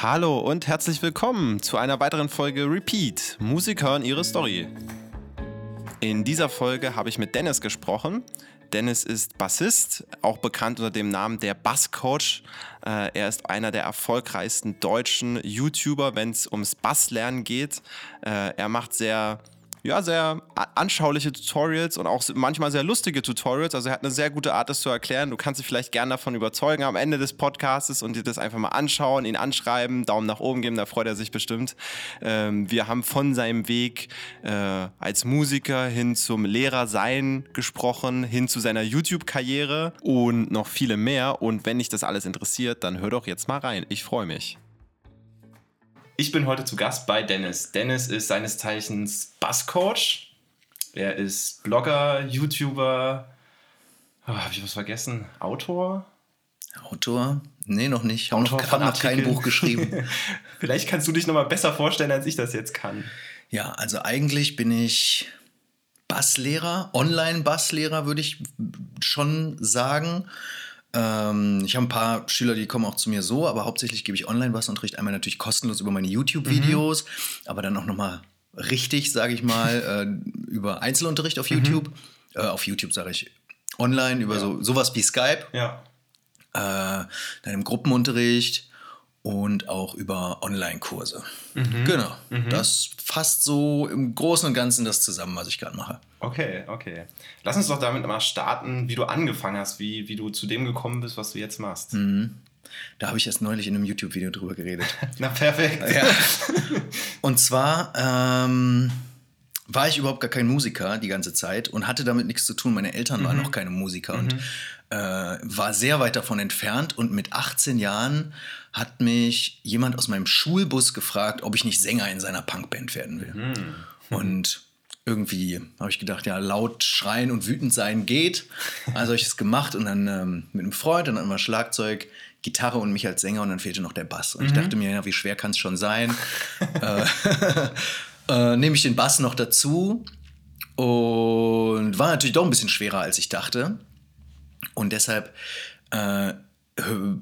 Hallo und herzlich willkommen zu einer weiteren Folge Repeat. Musik hören ihre Story. In dieser Folge habe ich mit Dennis gesprochen. Dennis ist Bassist, auch bekannt unter dem Namen der Basscoach. Äh, er ist einer der erfolgreichsten deutschen YouTuber, wenn es ums Basslernen geht. Äh, er macht sehr ja, sehr anschauliche Tutorials und auch manchmal sehr lustige Tutorials. Also er hat eine sehr gute Art, das zu erklären. Du kannst dich vielleicht gerne davon überzeugen am Ende des Podcasts und dir das einfach mal anschauen, ihn anschreiben, Daumen nach oben geben, da freut er sich bestimmt. Ähm, wir haben von seinem Weg äh, als Musiker hin zum Lehrer sein gesprochen, hin zu seiner YouTube-Karriere und noch viele mehr. Und wenn dich das alles interessiert, dann hör doch jetzt mal rein. Ich freue mich. Ich bin heute zu Gast bei Dennis. Dennis ist seines Zeichens Basscoach. Er ist Blogger, YouTuber. Oh, Habe ich was vergessen? Autor? Autor? Nee, noch nicht. Ich habe noch, hab noch kein Buch geschrieben. Vielleicht kannst du dich noch mal besser vorstellen, als ich das jetzt kann. Ja, also eigentlich bin ich Basslehrer, Online-Basslehrer, würde ich schon sagen. Ähm, ich habe ein paar Schüler, die kommen auch zu mir so, aber hauptsächlich gebe ich Online-Bassunterricht einmal natürlich kostenlos über meine YouTube-Videos, mhm. aber dann auch nochmal richtig, sage ich mal, äh, über Einzelunterricht auf. YouTube. Mhm. Äh, auf YouTube sage ich online, über ja. so, sowas wie Skype. Ja. Äh, dann im Gruppenunterricht und auch über Online-Kurse. Mhm. Genau. Mhm. Das fasst so im Großen und Ganzen das zusammen, was ich gerade mache. Okay, okay. Lass uns doch damit mal starten, wie du angefangen hast, wie, wie du zu dem gekommen bist, was du jetzt machst. Mhm. Da habe ich erst neulich in einem YouTube-Video drüber geredet. Na, perfekt. Ja. Und zwar ähm, war ich überhaupt gar kein Musiker die ganze Zeit und hatte damit nichts zu tun. Meine Eltern waren mhm. noch keine Musiker und mhm. Äh, war sehr weit davon entfernt. Und mit 18 Jahren hat mich jemand aus meinem Schulbus gefragt, ob ich nicht Sänger in seiner Punkband werden will. Mhm. Und irgendwie habe ich gedacht, ja, laut schreien und wütend sein geht. Also habe ich es gemacht und dann ähm, mit einem Freund und dann immer Schlagzeug, Gitarre und mich als Sänger und dann fehlte noch der Bass. Und mhm. ich dachte mir, ja, wie schwer kann es schon sein? äh, äh, nehme ich den Bass noch dazu und war natürlich doch ein bisschen schwerer, als ich dachte. Und deshalb äh,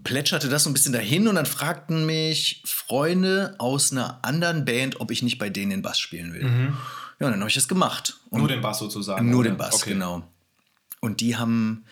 plätscherte das so ein bisschen dahin und dann fragten mich Freunde aus einer anderen Band, ob ich nicht bei denen den Bass spielen will. Mhm. Ja, und dann habe ich das gemacht. Und nur den Bass sozusagen. Nur oder? den Bass, okay. genau. Und die haben,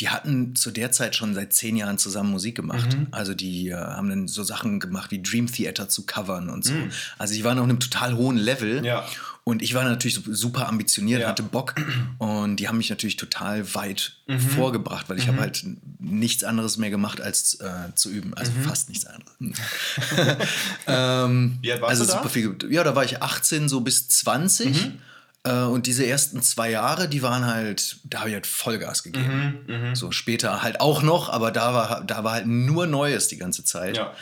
die hatten zu der Zeit schon seit zehn Jahren zusammen Musik gemacht. Mhm. Also die äh, haben dann so Sachen gemacht wie Dream Theater zu covern und so. Mhm. Also die waren auf einem total hohen Level. Ja. Und ich war natürlich super ambitioniert, ja. hatte Bock und die haben mich natürlich total weit mhm. vorgebracht, weil ich mhm. habe halt nichts anderes mehr gemacht als äh, zu üben, also mhm. fast nichts anderes. ähm, Wie alt warst also du super da? viel. Ja, da war ich 18 so bis 20. Mhm. Äh, und diese ersten zwei Jahre, die waren halt, da habe ich halt Vollgas gegeben. Mhm, mh. So später halt auch noch, aber da war, da war halt nur Neues die ganze Zeit. Ja.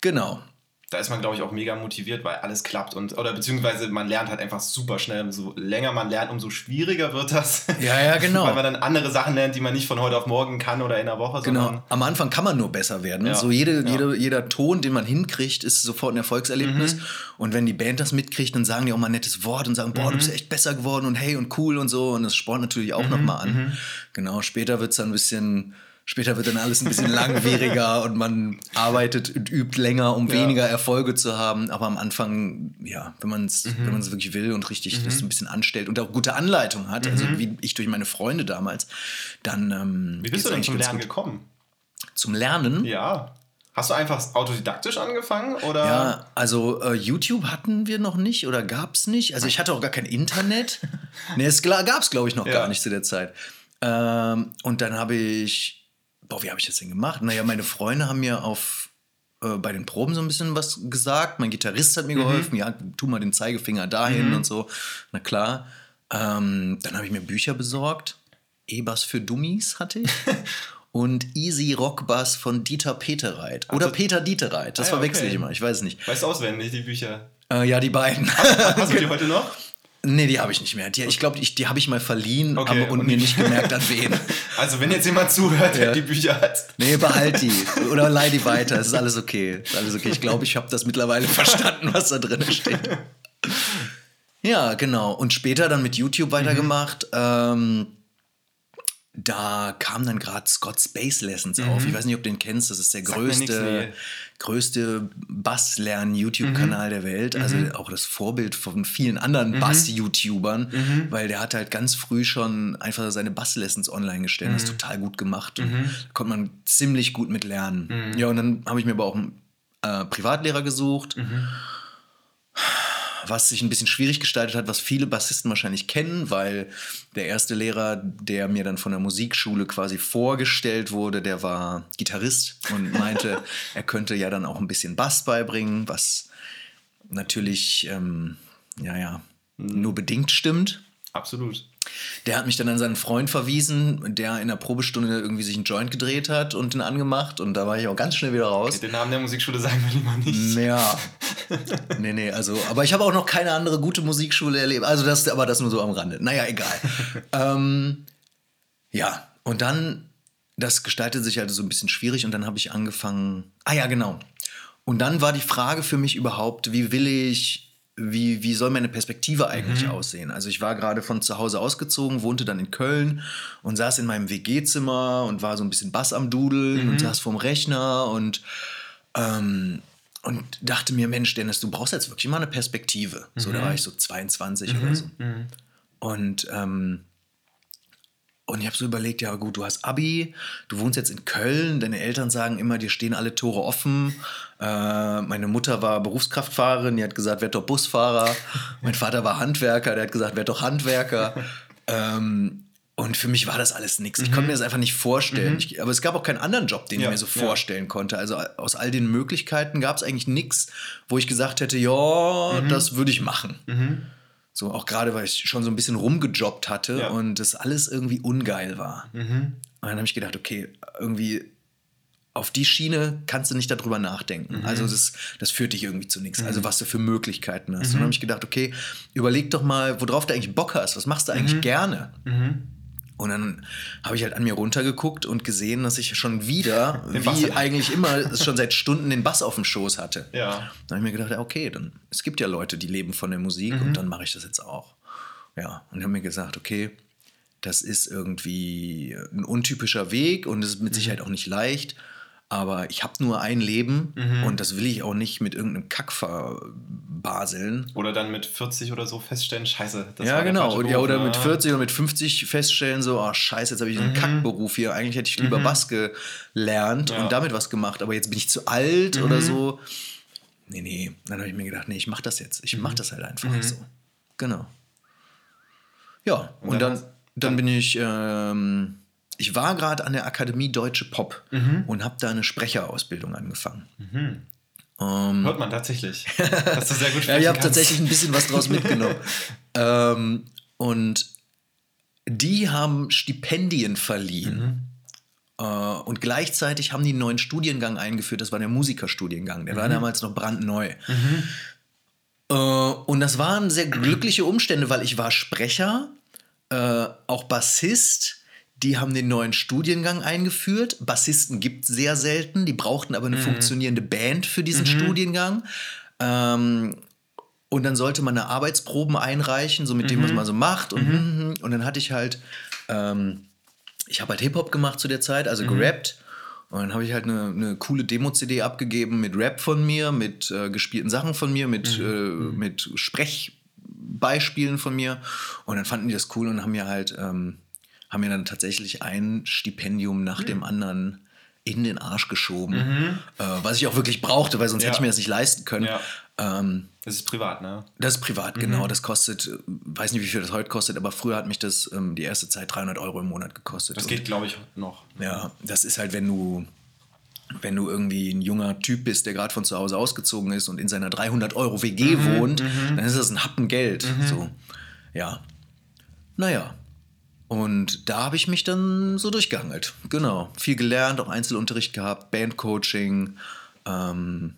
Genau da ist man, glaube ich, auch mega motiviert, weil alles klappt und oder beziehungsweise man lernt halt einfach super schnell. Umso länger man lernt, umso schwieriger wird das. Ja, ja, genau. weil man dann andere Sachen lernt, die man nicht von heute auf morgen kann oder in einer Woche. Genau. Am Anfang kann man nur besser werden. Ja. So jede, ja. jede, jeder Ton, den man hinkriegt, ist sofort ein Erfolgserlebnis. Mhm. Und wenn die Band das mitkriegt, dann sagen die auch mal ein nettes Wort und sagen, boah, mhm. du bist echt besser geworden und hey und cool und so. Und das spornt natürlich auch mhm. nochmal an. Mhm. Genau, später wird es dann ein bisschen Später wird dann alles ein bisschen langwieriger und man arbeitet und übt länger, um ja. weniger Erfolge zu haben. Aber am Anfang, ja, wenn man es mhm. wirklich will und richtig mhm. das ein bisschen anstellt und auch gute Anleitung hat, also mhm. also wie ich durch meine Freunde damals, dann. Ähm, wie bist du denn zum Lernen gut. gekommen? Zum Lernen? Ja. Hast du einfach autodidaktisch angefangen oder? Ja, also äh, YouTube hatten wir noch nicht oder gab es nicht. Also ich hatte auch gar kein Internet. nee, es gab es glaube ich noch ja. gar nicht zu der Zeit. Ähm, und dann habe ich boah, wie habe ich das denn gemacht? Naja, meine Freunde haben mir auf äh, bei den Proben so ein bisschen was gesagt. Mein Gitarrist hat mir mhm. geholfen. Ja, tu mal den Zeigefinger dahin mhm. und so. Na klar. Ähm, dann habe ich mir Bücher besorgt. E-Bass für Dummies hatte ich. und Easy Rock Bass von Dieter Peterreit. Oder also, Peter Dietereit. Das ah, ja, verwechsel okay. ich immer. Ich weiß nicht. Weißt du auswendig, die Bücher? Äh, ja, die beiden. Hast, hast du die heute noch? Nee, die habe ich nicht mehr. Die, ich glaube, die, die habe ich mal verliehen okay, aber, und, und mir nicht gemerkt, an wen. Also, wenn jetzt jemand zuhört, der ja. die Bücher hat. Nee, behalt die. Oder leih die weiter. Es ist alles okay. Ist alles okay. Ich glaube, ich habe das mittlerweile verstanden, was da drin steht. Ja, genau. Und später dann mit YouTube weitergemacht. Mhm. Ähm, da kam dann gerade Scott Space Lessons auf. Ich weiß nicht, ob du den kennst. Das ist der Mhm. Sagt mir nix, größte, nee. größte Bass-Lernen-YouTube-Kanal Mhm. der Welt. Also auch das Vorbild von vielen anderen Bass-YouTubern, Mhm. weil der hat halt ganz früh schon einfach seine Bass-Lessons online gestellt. Mhm. Das ist total gut gemacht. Und da konnte man ziemlich gut mit lernen. Mhm. Ja, und dann habe ich mir aber auch einen äh, Privatlehrer gesucht Mhm. Was sich ein bisschen schwierig gestaltet hat, was viele Bassisten wahrscheinlich kennen, weil der erste Lehrer, der mir dann von der Musikschule quasi vorgestellt wurde, der war Gitarrist und meinte, er könnte ja dann auch ein bisschen Bass beibringen, was natürlich, ähm, ja, ja, nur bedingt stimmt. Absolut. Der hat mich dann an seinen Freund verwiesen, der in der Probestunde irgendwie sich einen Joint gedreht hat und den angemacht und da war ich auch ganz schnell wieder raus. Den Namen der Musikschule sagen wir lieber nicht. Ja. nee, nee, also, aber ich habe auch noch keine andere gute Musikschule erlebt. Also, das, aber das nur so am Rande. Naja, egal. ähm, ja, und dann, das gestaltet sich halt so ein bisschen schwierig und dann habe ich angefangen. Ah, ja, genau. Und dann war die Frage für mich überhaupt, wie will ich. Wie, wie soll meine Perspektive eigentlich aussehen? Also ich war gerade von zu Hause ausgezogen, wohnte dann in Köln und saß in meinem WG-Zimmer und war so ein bisschen Bass am Dudeln und saß vorm Rechner und ähm, und dachte mir, Mensch, Dennis, du brauchst jetzt wirklich mal eine Perspektive. So, da war ich so 22 oder so. Und, ähm, und ich habe so überlegt, ja gut, du hast Abi, du wohnst jetzt in Köln, deine Eltern sagen immer, dir stehen alle Tore offen. Äh, meine Mutter war Berufskraftfahrerin, die hat gesagt, werd doch Busfahrer. mein Vater war Handwerker, der hat gesagt, werd doch Handwerker. ähm, und für mich war das alles nichts. Ich konnte mir das einfach nicht vorstellen. Ich, aber es gab auch keinen anderen Job, den Ja, ich mir so ja. vorstellen konnte. Also aus all den Möglichkeiten gab es eigentlich nichts, wo ich gesagt hätte, ja, das würde ich machen. So, auch gerade, weil ich schon so ein bisschen rumgejobbt hatte Ja. und das alles irgendwie ungeil war. Und dann habe ich gedacht, okay, irgendwie auf die Schiene kannst du nicht darüber nachdenken. Also das, das führt dich irgendwie zu nichts. Also was du für Möglichkeiten hast. Und dann habe ich gedacht, okay, überleg doch mal, worauf du eigentlich Bock hast. Was machst du eigentlich gerne? Und dann habe ich halt an mir runtergeguckt und gesehen, dass ich schon wieder, Den Bass wie in- eigentlich immer, schon seit Stunden den Bass auf dem Schoß hatte. Ja. Dann habe ich mir gedacht, ja, okay, dann es gibt ja Leute, die leben von der Musik und dann mache ich das jetzt auch. Ja, und habe mir gesagt, okay, das ist irgendwie ein untypischer Weg und es ist mit Sicherheit auch nicht leicht, aber ich habe nur ein Leben und das will ich auch nicht mit irgendeinem Kack verbaseln. Oder dann mit 40 oder so feststellen, scheiße, das ja, war genau. falsche ja, Beruf, oder ne? mit 40 oder mit 50 feststellen, so, oh scheiße, jetzt habe ich einen Kackberuf hier. Eigentlich hätte ich lieber Bass gelernt Ja. und damit was gemacht, aber jetzt bin ich zu alt oder so. Nee, nee. Dann habe ich mir gedacht, nee, ich mache das jetzt. Ich mache das halt einfach so. Genau. Ja, und, dann dann, hast- dann bin ich, ähm, ich war gerade an der Akademie Deutsche Pop und habe da eine Sprecherausbildung angefangen. Ähm, Hört man tatsächlich. Dass du sehr gut ja, ich habe tatsächlich ein bisschen was draus mitgenommen. ähm, und die haben Stipendien verliehen. Äh, und gleichzeitig haben die einen neuen Studiengang eingeführt. Das war der Musikerstudiengang. Der war damals noch brandneu. Äh, und das waren sehr glückliche Umstände, weil ich war Sprecher, äh, auch Bassist. Die haben den neuen Studiengang eingeführt. Bassisten gibt es sehr selten. Die brauchten aber eine funktionierende Band für diesen Studiengang. Ähm, und dann sollte man eine Arbeitsproben einreichen, so mit dem, was man so macht. Und, mhm. und dann hatte ich halt, ähm, ich habe halt Hip-Hop gemacht zu der Zeit, also gerappt. Und dann habe ich halt eine, eine coole Demo-CD abgegeben mit Rap von mir, mit äh, gespielten Sachen von mir, mit, äh, mit Sprechbeispielen von mir. Und dann fanden die das cool und haben mir halt, ähm, haben mir dann tatsächlich ein Stipendium nach dem anderen in den Arsch geschoben, äh, was ich auch wirklich brauchte, weil sonst Ja. hätte ich mir das nicht leisten können. Ja. Ähm, Das ist privat, ne? das ist privat, genau. Das kostet, äh, weiß nicht, wie viel das heute kostet, aber früher hat mich das ähm, die erste Zeit 300 Euro im Monat gekostet. Das geht, glaube ich, noch. Ja, das ist halt, wenn du, wenn du irgendwie ein junger Typ bist, der gerade von zu Hause ausgezogen ist und in seiner 300 Euro WG wohnt, dann ist das ein Happen Geld. So, ja. Naja. Und da habe ich mich dann so durchgehangelt. Genau. Viel gelernt, auch Einzelunterricht gehabt, Bandcoaching, ähm,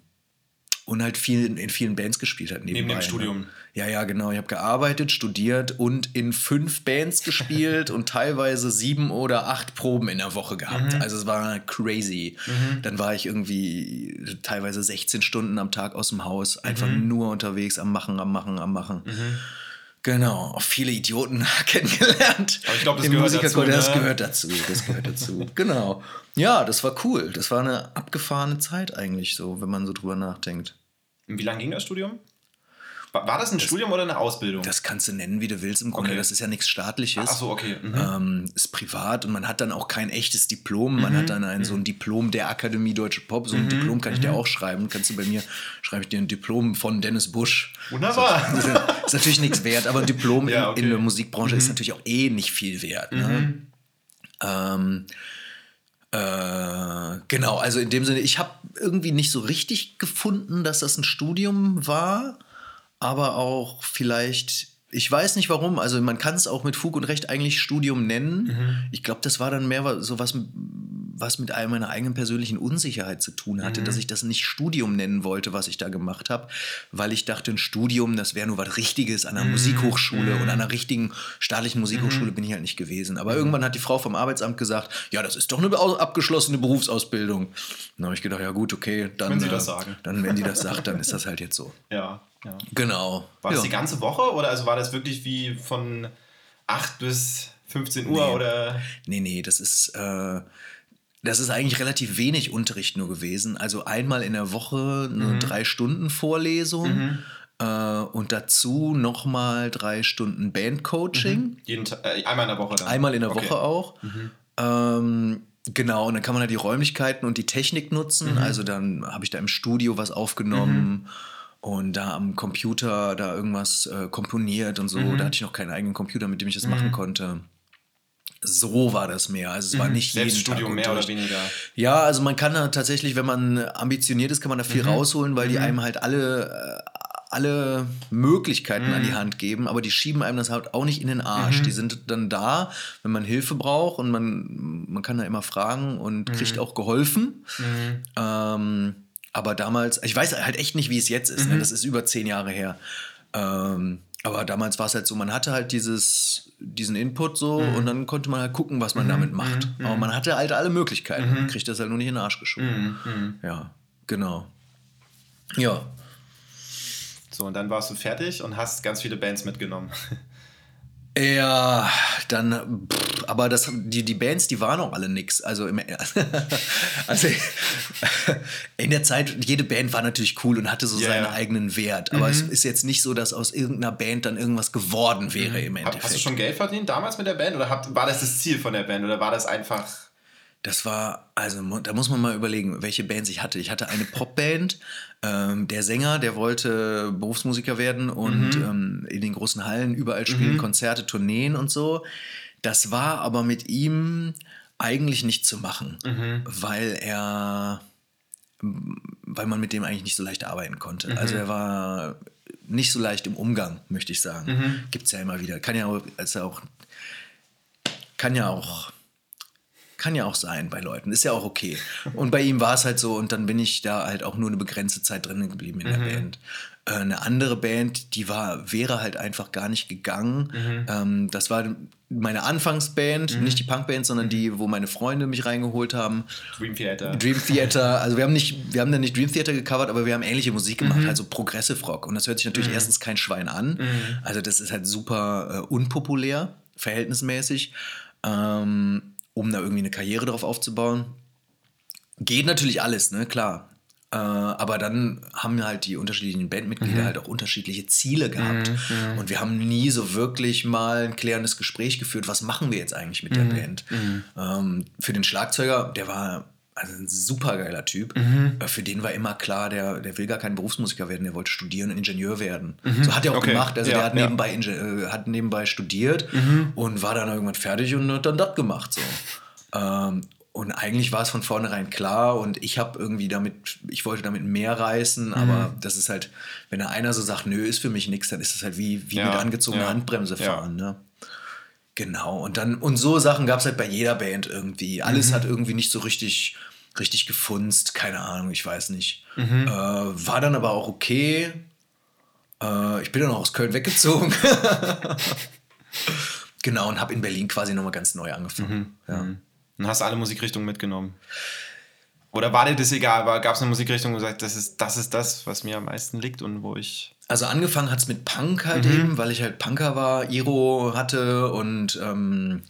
und halt viel in vielen Bands gespielt hat nebenbei. dem ne? Studium. Ja, ja, genau. Ich habe gearbeitet, studiert und in fünf Bands gespielt und teilweise sieben oder acht Proben in der Woche gehabt. Also es war crazy. Dann war ich irgendwie teilweise 16 Stunden am Tag aus dem Haus, einfach nur unterwegs, am Machen, am Machen, am Machen. Genau, auch viele Idioten kennengelernt. Aber ich glaube, das, gehört dazu, das ne? gehört dazu. Das gehört dazu. genau. Ja, das war cool. Das war eine abgefahrene Zeit eigentlich so, wenn man so drüber nachdenkt. Wie lange ging das Studium? War, das ein Studium oder eine Ausbildung? Das kannst du nennen, wie du willst. Im Grunde, Okay. das ist ja nichts Staatliches. Ach so, okay. Mhm. ähm, ist privat und man hat dann auch kein echtes Diplom. Man hat dann ein, so ein Diplom der Akademie Deutsche Pop. So ein Diplom kann ich dir auch schreiben. Kannst du bei mir, schreibe ich dir ein Diplom von Dennis Busch. Wunderbar. Das ist natürlich nichts wert, aber ein Diplom Ja, in, okay. in der Musikbranche ist natürlich auch eh nicht viel wert. Ne? Ähm, äh, genau, also in dem Sinne, ich habe irgendwie nicht so richtig gefunden, dass das ein Studium war, aber auch vielleicht, ich weiß nicht warum, also man kann es auch mit Fug und Recht eigentlich Studium nennen. Ich glaube, das war dann mehr so was, was mit all meiner eigenen persönlichen Unsicherheit zu tun hatte, dass ich das nicht Studium nennen wollte, was ich da gemacht habe, weil ich dachte, ein Studium, das wäre nur was Richtiges an einer Musikhochschule und an einer richtigen staatlichen Musikhochschule bin ich halt nicht gewesen. Aber irgendwann hat die Frau vom Arbeitsamt gesagt, ja, das ist doch eine abgeschlossene Berufsausbildung. Dann habe ich gedacht, ja gut, okay, dann, Wenn sie äh, das sagen. dann wenn die das sagt, dann ist das halt jetzt so. ja, ja. Genau. War das ja. die ganze Woche oder also war das wirklich wie von 8 bis 15 Uhr Nee. oder? Nee, nee, das ist, äh, das ist eigentlich relativ wenig Unterricht nur gewesen. Also einmal in der Woche eine drei Stunden Vorlesung äh, und dazu nochmal drei Stunden Bandcoaching. Jeden Ta äh, einmal in der Woche dann? Einmal in der Okay. Woche auch. Ähm, genau, und dann kann man halt die Räumlichkeiten und die Technik nutzen. Also dann habe ich da im Studio was aufgenommen und da am Computer da irgendwas äh, komponiert und so. Da hatte ich noch keinen eigenen Computer, mit dem ich das machen konnte. So war das mehr. Also es war nicht jeden Tag Selbststudium mehr oder weniger. Ja, also man kann da tatsächlich, wenn man ambitioniert ist, kann man da Mhm. viel rausholen, weil die einem halt alle, äh, alle Möglichkeiten an Mhm. die Hand geben, aber die schieben einem das halt auch nicht in den Arsch. Die sind dann da, wenn man Hilfe braucht und man, man kann da immer fragen und Mhm. kriegt auch geholfen. Ähm, aber damals, ich weiß halt echt nicht, wie es jetzt ist. Ne? Das ist über zehn Jahre her. Ähm, aber damals war es halt so, man hatte halt dieses, diesen Input so und dann konnte man halt gucken, was man damit macht. Aber man hatte halt alle Möglichkeiten. Man kriegt das halt nur nicht in den Arsch geschoben. Ja, genau. Ja. So, und dann warst du fertig und hast ganz viele Bands mitgenommen. Ja, dann, pff, aber das, die, die Bands, die waren auch alle nix. Also, im, also in der Zeit, jede Band war natürlich cool und hatte so Ja, seinen eigenen Wert. Aber es ist jetzt nicht so, dass aus irgendeiner Band dann irgendwas geworden wäre im Hab- Endeffekt. Hast du schon Geld verdient damals mit der Band oder habt, war das das Ziel von der Band oder war das einfach. Das war, also da muss man mal überlegen, welche Bands ich hatte. Ich hatte eine Popband. Ähm, der Sänger, der wollte Berufsmusiker werden und ähm, in den großen Hallen überall spielen, Konzerte, Tourneen und so. Das war aber mit ihm eigentlich nicht zu machen, weil er, weil man mit dem eigentlich nicht so leicht arbeiten konnte. Also er war nicht so leicht im Umgang, möchte ich sagen. Gibt es ja immer wieder. Kann ja auch, ja auch, kann ja auch kann ja auch sein bei Leuten, ist ja auch okay. Und bei ihm war es halt so und dann bin ich da halt auch nur eine begrenzte Zeit drin geblieben in der Band. Äh, eine andere Band, die war, wäre halt einfach gar nicht gegangen. Ähm, das war meine Anfangsband, nicht die Punkband, sondern die, wo meine Freunde mich reingeholt haben. Dream Theater. Dream Theater, also wir haben nicht, wir haben dann nicht Dream Theater gecovert, aber wir haben ähnliche Musik gemacht, also Progressive Rock. Und das hört sich natürlich erstens kein Schwein an. Also das ist halt super äh, unpopulär, verhältnismäßig, ähm, um da irgendwie eine Karriere drauf aufzubauen. Geht natürlich alles, ne, klar. Äh, aber dann haben halt die unterschiedlichen Bandmitglieder halt auch unterschiedliche Ziele gehabt. Und wir haben nie so wirklich mal ein klärendes Gespräch geführt, was machen wir jetzt eigentlich mit der Band. Ähm, für den Schlagzeuger, der war also ein super geiler Typ. Äh, Für den war immer klar, der, der will gar kein Berufsmusiker werden, der wollte studieren und Ingenieur werden. So hat er auch Okay. gemacht. Also Ja, der hat ja. nebenbei, Inge- äh, hat nebenbei studiert und war dann irgendwann fertig und hat dann das gemacht. So. Ähm, und eigentlich war es von vornherein klar und ich habe irgendwie damit, ich wollte damit mehr reißen, Mhm. aber das ist halt, wenn da einer so sagt, nö, ist für mich nichts, dann ist das halt wie, wie Ja, mit angezogener ja, Handbremse ja. fahren. Ne? Genau, und dann, und so Sachen gab es halt bei jeder Band irgendwie. Alles Mhm. hat irgendwie nicht so richtig, richtig gefunzt, keine Ahnung, ich weiß nicht. Mhm. Äh, war dann aber auch okay. Äh, ich bin dann auch aus Köln weggezogen. genau, und habe in Berlin quasi nochmal ganz neu angefangen. Mhm. Ja. Und hast alle Musikrichtungen mitgenommen. Oder war dir das egal? Gab es eine Musikrichtung, wo du sagst, das ist, das ist das, was mir am meisten liegt und wo ich. Also angefangen hat es mit Punk halt Mhm. eben, weil ich halt Punker war, Iro hatte und ähm,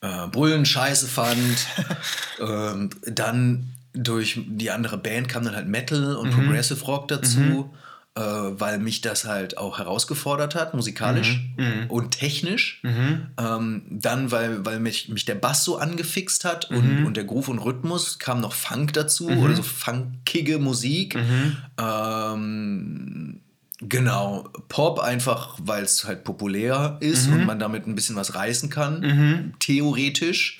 äh, Bullen scheiße fand. ähm, dann durch die andere Band kam dann halt Metal und Mhm. Progressive Rock dazu, äh, weil mich das halt auch herausgefordert hat, musikalisch Mhm. und technisch. Ähm, dann, weil, weil mich, mich der Bass so angefixt hat Mhm. und, und der Groove und Rhythmus kam noch Funk dazu oder so funkige Musik. Mhm. Ähm, genau, Pop einfach, weil es halt populär ist Mhm. und man damit ein bisschen was reißen kann, theoretisch.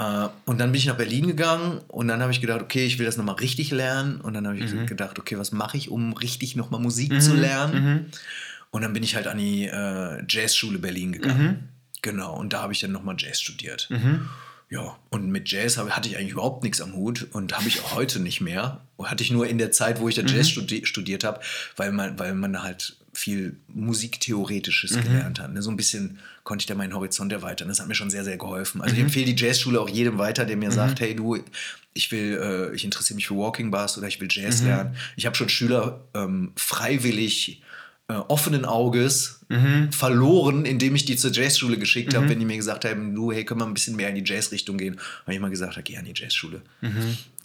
Äh, und dann bin ich nach Berlin gegangen und dann habe ich gedacht, okay, ich will das nochmal richtig lernen. Und dann habe ich Mhm. gedacht, okay, was mache ich, um richtig nochmal Musik zu lernen? Mhm. Und dann bin ich halt an die äh, Jazzschule Berlin gegangen. Genau, und da habe ich dann nochmal Jazz studiert. Mhm. Ja, und mit Jazz hab, hatte ich eigentlich überhaupt nichts am Hut und habe ich auch heute nicht mehr. Hatte ich nur in der Zeit, wo ich da Jazz studi studiert habe, weil man, weil man halt viel Musiktheoretisches gelernt hat. Ne? So ein bisschen konnte ich da meinen Horizont erweitern. Das hat mir schon sehr, sehr geholfen. Also ich empfehle die Jazzschule auch jedem weiter, der mir sagt, hey du, ich will, äh, ich interessiere mich für Walking Bars oder ich will Jazz lernen. Ich habe schon Schüler ähm, freiwillig äh, offenen Auges verloren, indem ich die zur Jazzschule geschickt habe, wenn die mir gesagt haben, du, hey, können wir ein bisschen mehr in die Jazzrichtung gehen? Habe ich immer gesagt, geh an die Jazzschule.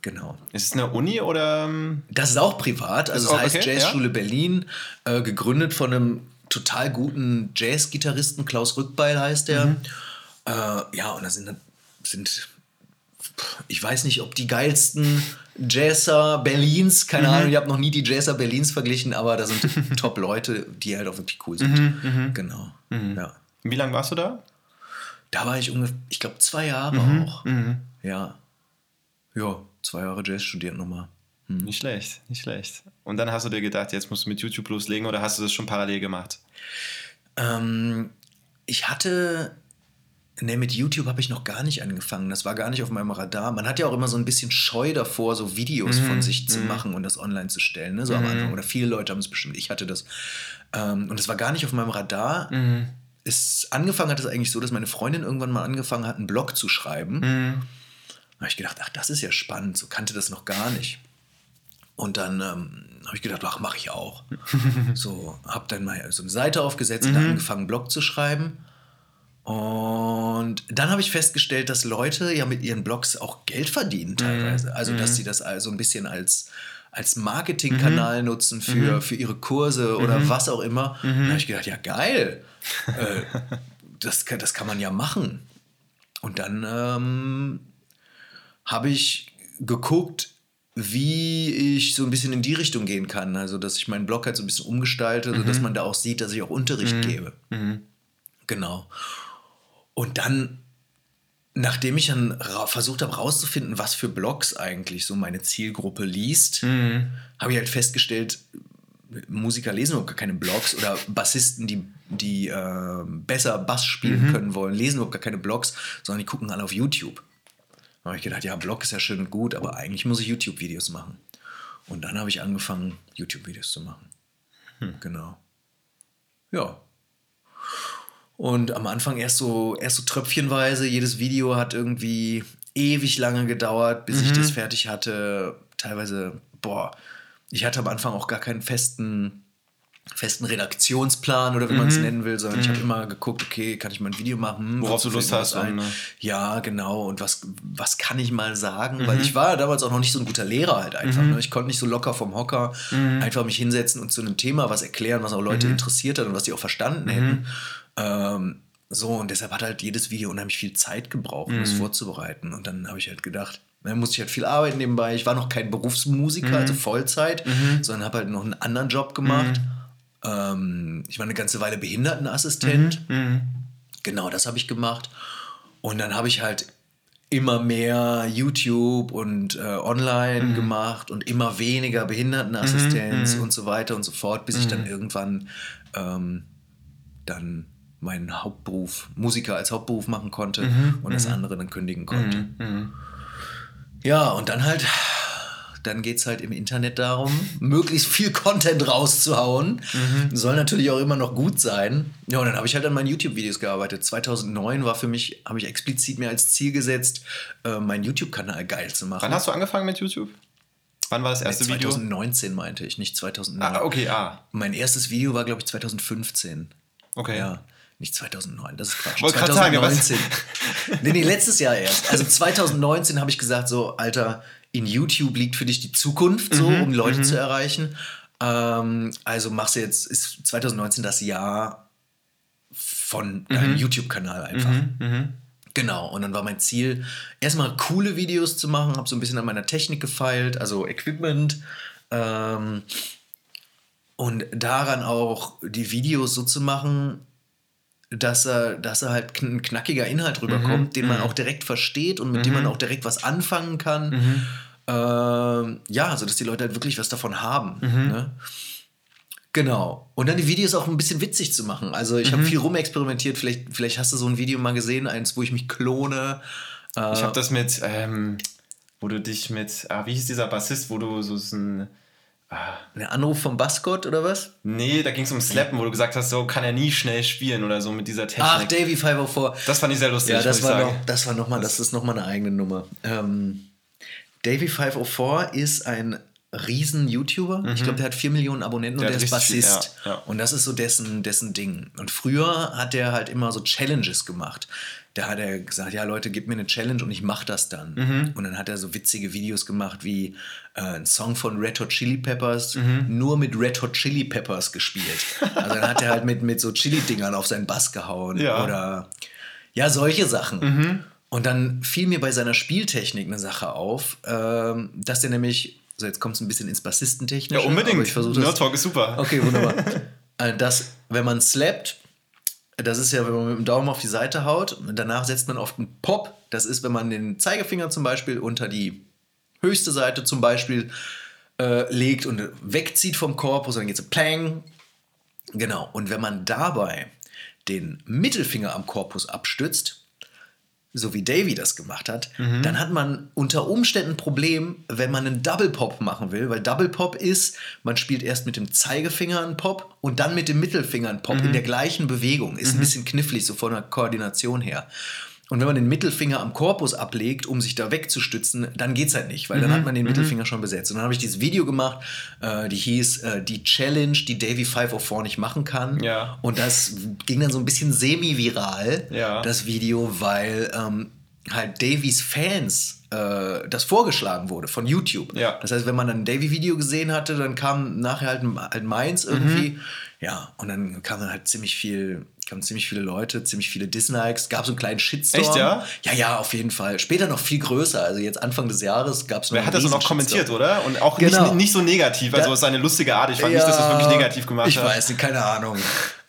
Genau. Ist es eine Uni oder? ähm, Das ist auch privat. Also es heißt okay, Jazzschule Berlin, äh, gegründet von einem total guten Jazzgitarristen, Klaus Rückbeil heißt der. Mhm. Äh, ja, und da sind, sind, ich weiß nicht, ob die geilsten Jazzer Berlins, keine Mhm. Ahnung, ich habe noch nie die Jazzer Berlins verglichen, aber da sind top Leute, die halt auch wirklich cool sind. Mhm, Genau. Ja. Wie lange warst du da? Da war ich ungefähr, ich glaube, zwei Jahre Mhm, auch. Ja. Ja, zwei Jahre Jazz studiert nochmal. Nicht schlecht, nicht schlecht. Und dann hast du dir gedacht, jetzt musst du mit YouTube loslegen oder hast du das schon parallel gemacht? Ähm, ich hatte. Ne, mit YouTube habe ich noch gar nicht angefangen. Das war gar nicht auf meinem Radar. Man hat ja auch immer so ein bisschen Scheu davor, so Videos von sich zu machen und das online zu stellen. Ne? So am Anfang. Oder viele Leute haben es bestimmt. Ich hatte das. Ähm, und es war gar nicht auf meinem Radar. Es, angefangen hat es eigentlich so, dass meine Freundin irgendwann mal angefangen hat, einen Blog zu schreiben. Da habe ich gedacht, ach, das ist ja spannend. So kannte das noch gar nicht. Und dann ähm, habe ich gedacht, ach, mache ich auch. so, habe dann mal so eine Seite aufgesetzt und dann angefangen, einen Blog zu schreiben. Und dann habe ich festgestellt, dass Leute ja mit ihren Blogs auch Geld verdienen teilweise. Also, dass sie das also ein bisschen als, als Marketingkanal nutzen für, für ihre Kurse oder was auch immer. Und da habe ich gedacht, ja, geil. äh, das, kann, das kann man ja machen. Und dann ähm, habe ich geguckt, wie ich so ein bisschen in die Richtung gehen kann. Also, dass ich meinen Blog halt so ein bisschen umgestalte, sodass man da auch sieht, dass ich auch Unterricht gebe. Genau. Und dann, nachdem ich dann versucht habe, rauszufinden, was für Blogs eigentlich so meine Zielgruppe liest, habe ich halt festgestellt, Musiker lesen überhaupt gar keine Blogs oder Bassisten, die, die äh, besser Bass spielen können wollen, lesen überhaupt gar keine Blogs, sondern die gucken alle auf YouTube. Da habe ich gedacht, ja, Blog ist ja schön und gut, aber eigentlich muss ich YouTube-Videos machen. Und dann habe ich angefangen, YouTube-Videos zu machen. Genau. Ja. Und am Anfang erst so, erst so tröpfchenweise. Jedes Video hat irgendwie ewig lange gedauert, bis ich das fertig hatte. Teilweise, boah, ich hatte am Anfang auch gar keinen festen, festen Redaktionsplan oder wie man es nennen will, sondern ich habe immer geguckt, okay, kann ich mal ein Video machen? Hm, Worauf du Lust hast und, ne? Ja, genau. Und was, was kann ich mal sagen? Weil ich war damals auch noch nicht so ein guter Lehrer halt einfach. Ne? Ich konnte nicht so locker vom Hocker einfach mich hinsetzen und zu einem Thema was erklären, was auch Leute interessiert hat und was die auch verstanden hätten. Ähm, so, und deshalb hat halt jedes Video unheimlich viel Zeit gebraucht, um es vorzubereiten. Und dann habe ich halt gedacht, dann musste ich halt viel arbeiten nebenbei. Ich war noch kein Berufsmusiker, also Vollzeit, sondern habe halt noch einen anderen Job gemacht. Ähm, ich war eine ganze Weile Behindertenassistent. Genau, das habe ich gemacht. Und dann habe ich halt immer mehr YouTube und äh, online gemacht und immer weniger Behindertenassistenz und so weiter und so fort, bis ich dann irgendwann ähm, dann meinen Hauptberuf, Musiker als Hauptberuf machen konnte und das andere dann kündigen konnte. Ja, und dann halt, dann geht es halt im Internet darum, möglichst viel Content rauszuhauen. Soll natürlich auch immer noch gut sein. Ja, und dann habe ich halt an meinen YouTube-Videos gearbeitet. 2009 war für mich, habe ich explizit mir als Ziel gesetzt, äh, meinen YouTube-Kanal geil zu machen. Wann hast du angefangen mit YouTube? Wann war das erste 2019 Video? meinte ich, nicht 2009. Ah, okay, ah. Mein erstes Video war, glaube ich, 2015. Okay. Ja. Nicht 2009, das ist Quatsch. Wollte gerade sagen, 2019. nee, nee, letztes Jahr erst. Also 2019 habe ich gesagt, so, Alter, in YouTube liegt für dich die Zukunft, so, Mhm, um Leute zu erreichen. Ähm, also machst du jetzt, ist 2019 das Jahr von Mhm. deinem YouTube-Kanal einfach. Genau, und dann war mein Ziel, erstmal coole Videos zu machen, habe so ein bisschen an meiner Technik gefeilt, also Equipment. Ähm, und daran auch die Videos so zu machen, dass er, dass er halt ein knackiger Inhalt rüberkommt, den man auch direkt versteht und mit dem man auch direkt was anfangen kann. Ähm, ja, also dass die Leute halt wirklich was davon haben. Ne? Genau. Und dann die Videos auch ein bisschen witzig zu machen. Also ich habe viel rumexperimentiert. Vielleicht, vielleicht hast du so ein Video mal gesehen, eins, wo ich mich klone. Äh, Ich habe das mit, ähm, wo du dich mit, ah, wie hieß dieser Bassist, wo du so ein, ein Anruf vom Baskott oder was? nee, da ging es um Slappen, wo du gesagt hast, so kann er nie schnell spielen oder so mit dieser Technik. Ach, Davy 504. das fand ich sehr lustig, Ja, das war, noch, das war noch mal, das ist nochmal eine eigene Nummer. Ähm, Davy 504 ist ein riesen YouTuber. Ich glaube, der hat 4 Millionen Abonnenten Der und der ist richtig viel, Bassist. ja, ja. Und das ist so dessen, dessen Ding. Und früher hat er halt immer so Challenges gemacht. Da hat er gesagt, ja Leute, gib mir eine Challenge und ich mache das dann. Mhm. Und dann hat er so witzige Videos gemacht wie äh, ein Song von Red Hot Chili Peppers, Mhm. nur mit Red Hot Chili Peppers gespielt. Also dann hat er halt mit, mit so Chili-Dingern auf seinen Bass gehauen. Ja. Oder ja, solche Sachen. Und dann fiel mir bei seiner Spieltechnik eine Sache auf, ähm, dass der nämlich, so jetzt kommt es ein bisschen ins Bassistentechnische. Ja, unbedingt. aber Ich versuche Nerd. Talk ist super. Okay, wunderbar. Äh, dass, wenn man slappt, das ist ja, wenn man mit dem Daumen auf die Seite haut, danach setzt man oft einen Pop. Das ist, wenn man den Zeigefinger zum Beispiel unter die höchste Seite zum Beispiel äh, legt und wegzieht vom Korpus, dann geht es Plang. Genau. Und wenn man dabei den Mittelfinger am Korpus abstützt, so wie Davy das gemacht hat, dann hat man unter Umständen ein Problem, wenn man einen Double Pop machen will, weil Double Pop ist, man spielt erst mit dem Zeigefinger einen Pop und dann mit dem Mittelfinger einen Pop in der gleichen Bewegung. Ist ein bisschen knifflig, so von der Koordination her. Und wenn man den Mittelfinger am Korpus ablegt, um sich da wegzustützen, dann geht's halt nicht, weil dann hat man den Mittelfinger schon besetzt. Und dann habe ich dieses Video gemacht, äh, die hieß äh, die Challenge, die Davy 504 nicht machen kann. Ja. Und das ging dann so ein bisschen semi-viral, Ja. das Video, weil ähm, halt Davys Fans äh, das vorgeschlagen wurde von YouTube. Ja. Das heißt, wenn man dann ein Davy-Video gesehen hatte, dann kam nachher halt, halt meins irgendwie. Mhm. Ja, und dann kam dann halt ziemlich viel, kamen ziemlich viele Leute, ziemlich viele Dislikes, gab so einen kleinen Shitstorm. Echt, ja? Ja, ja, auf jeden Fall. Später noch viel größer. Also jetzt Anfang des Jahres gab es noch Wer hat das so noch kommentiert, oder? Und auch Genau. nicht, nicht so negativ. Also Ja. es ist eine lustige Art. Ich fand nicht, dass das wirklich negativ gemacht ich hat. weiß nicht, keine Ahnung.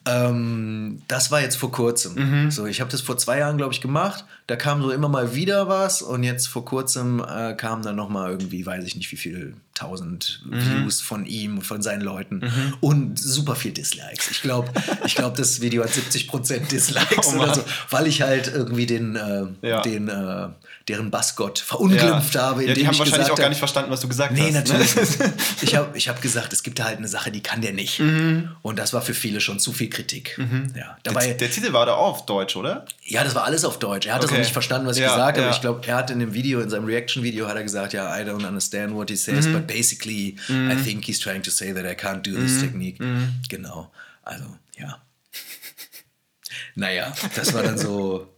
Ähm, das war jetzt vor kurzem. Mhm. So, ich habe das vor zwei Jahren, glaube ich, gemacht. Da kam so immer mal wieder was und jetzt vor kurzem äh, kam dann noch mal irgendwie, weiß ich nicht, wie viel tausend Mhm. Views von ihm, von seinen Leuten und super viel Dislikes. Ich glaube, ich glaube, das Video hat 70% Dislikes Oh oder so, weil ich halt irgendwie den, äh, Ja. den, äh, deren Bassgott verunglimpft habe, ja, die haben ich wahrscheinlich auch gar nicht verstanden, was du gesagt Nee, hast. natürlich Ne? Ich habe ich hab gesagt, es gibt da halt eine Sache, die kann der nicht. Mhm. Und das war für viele schon zu viel Kritik. Ja, Der, dabei, der Titel war da auch auf Deutsch, oder? ja, das war alles auf Deutsch. Er hat das Okay. auch nicht verstanden, was ich Ja, gesagt habe. ja. Ich glaube, er hat in dem Video, in seinem Reaction-Video, hat er gesagt, ja, I don't understand what he Mhm. says, but basically, I think he's trying to say that I can't do Mhm. this technique. Genau. Also, ja. naja, das war dann so.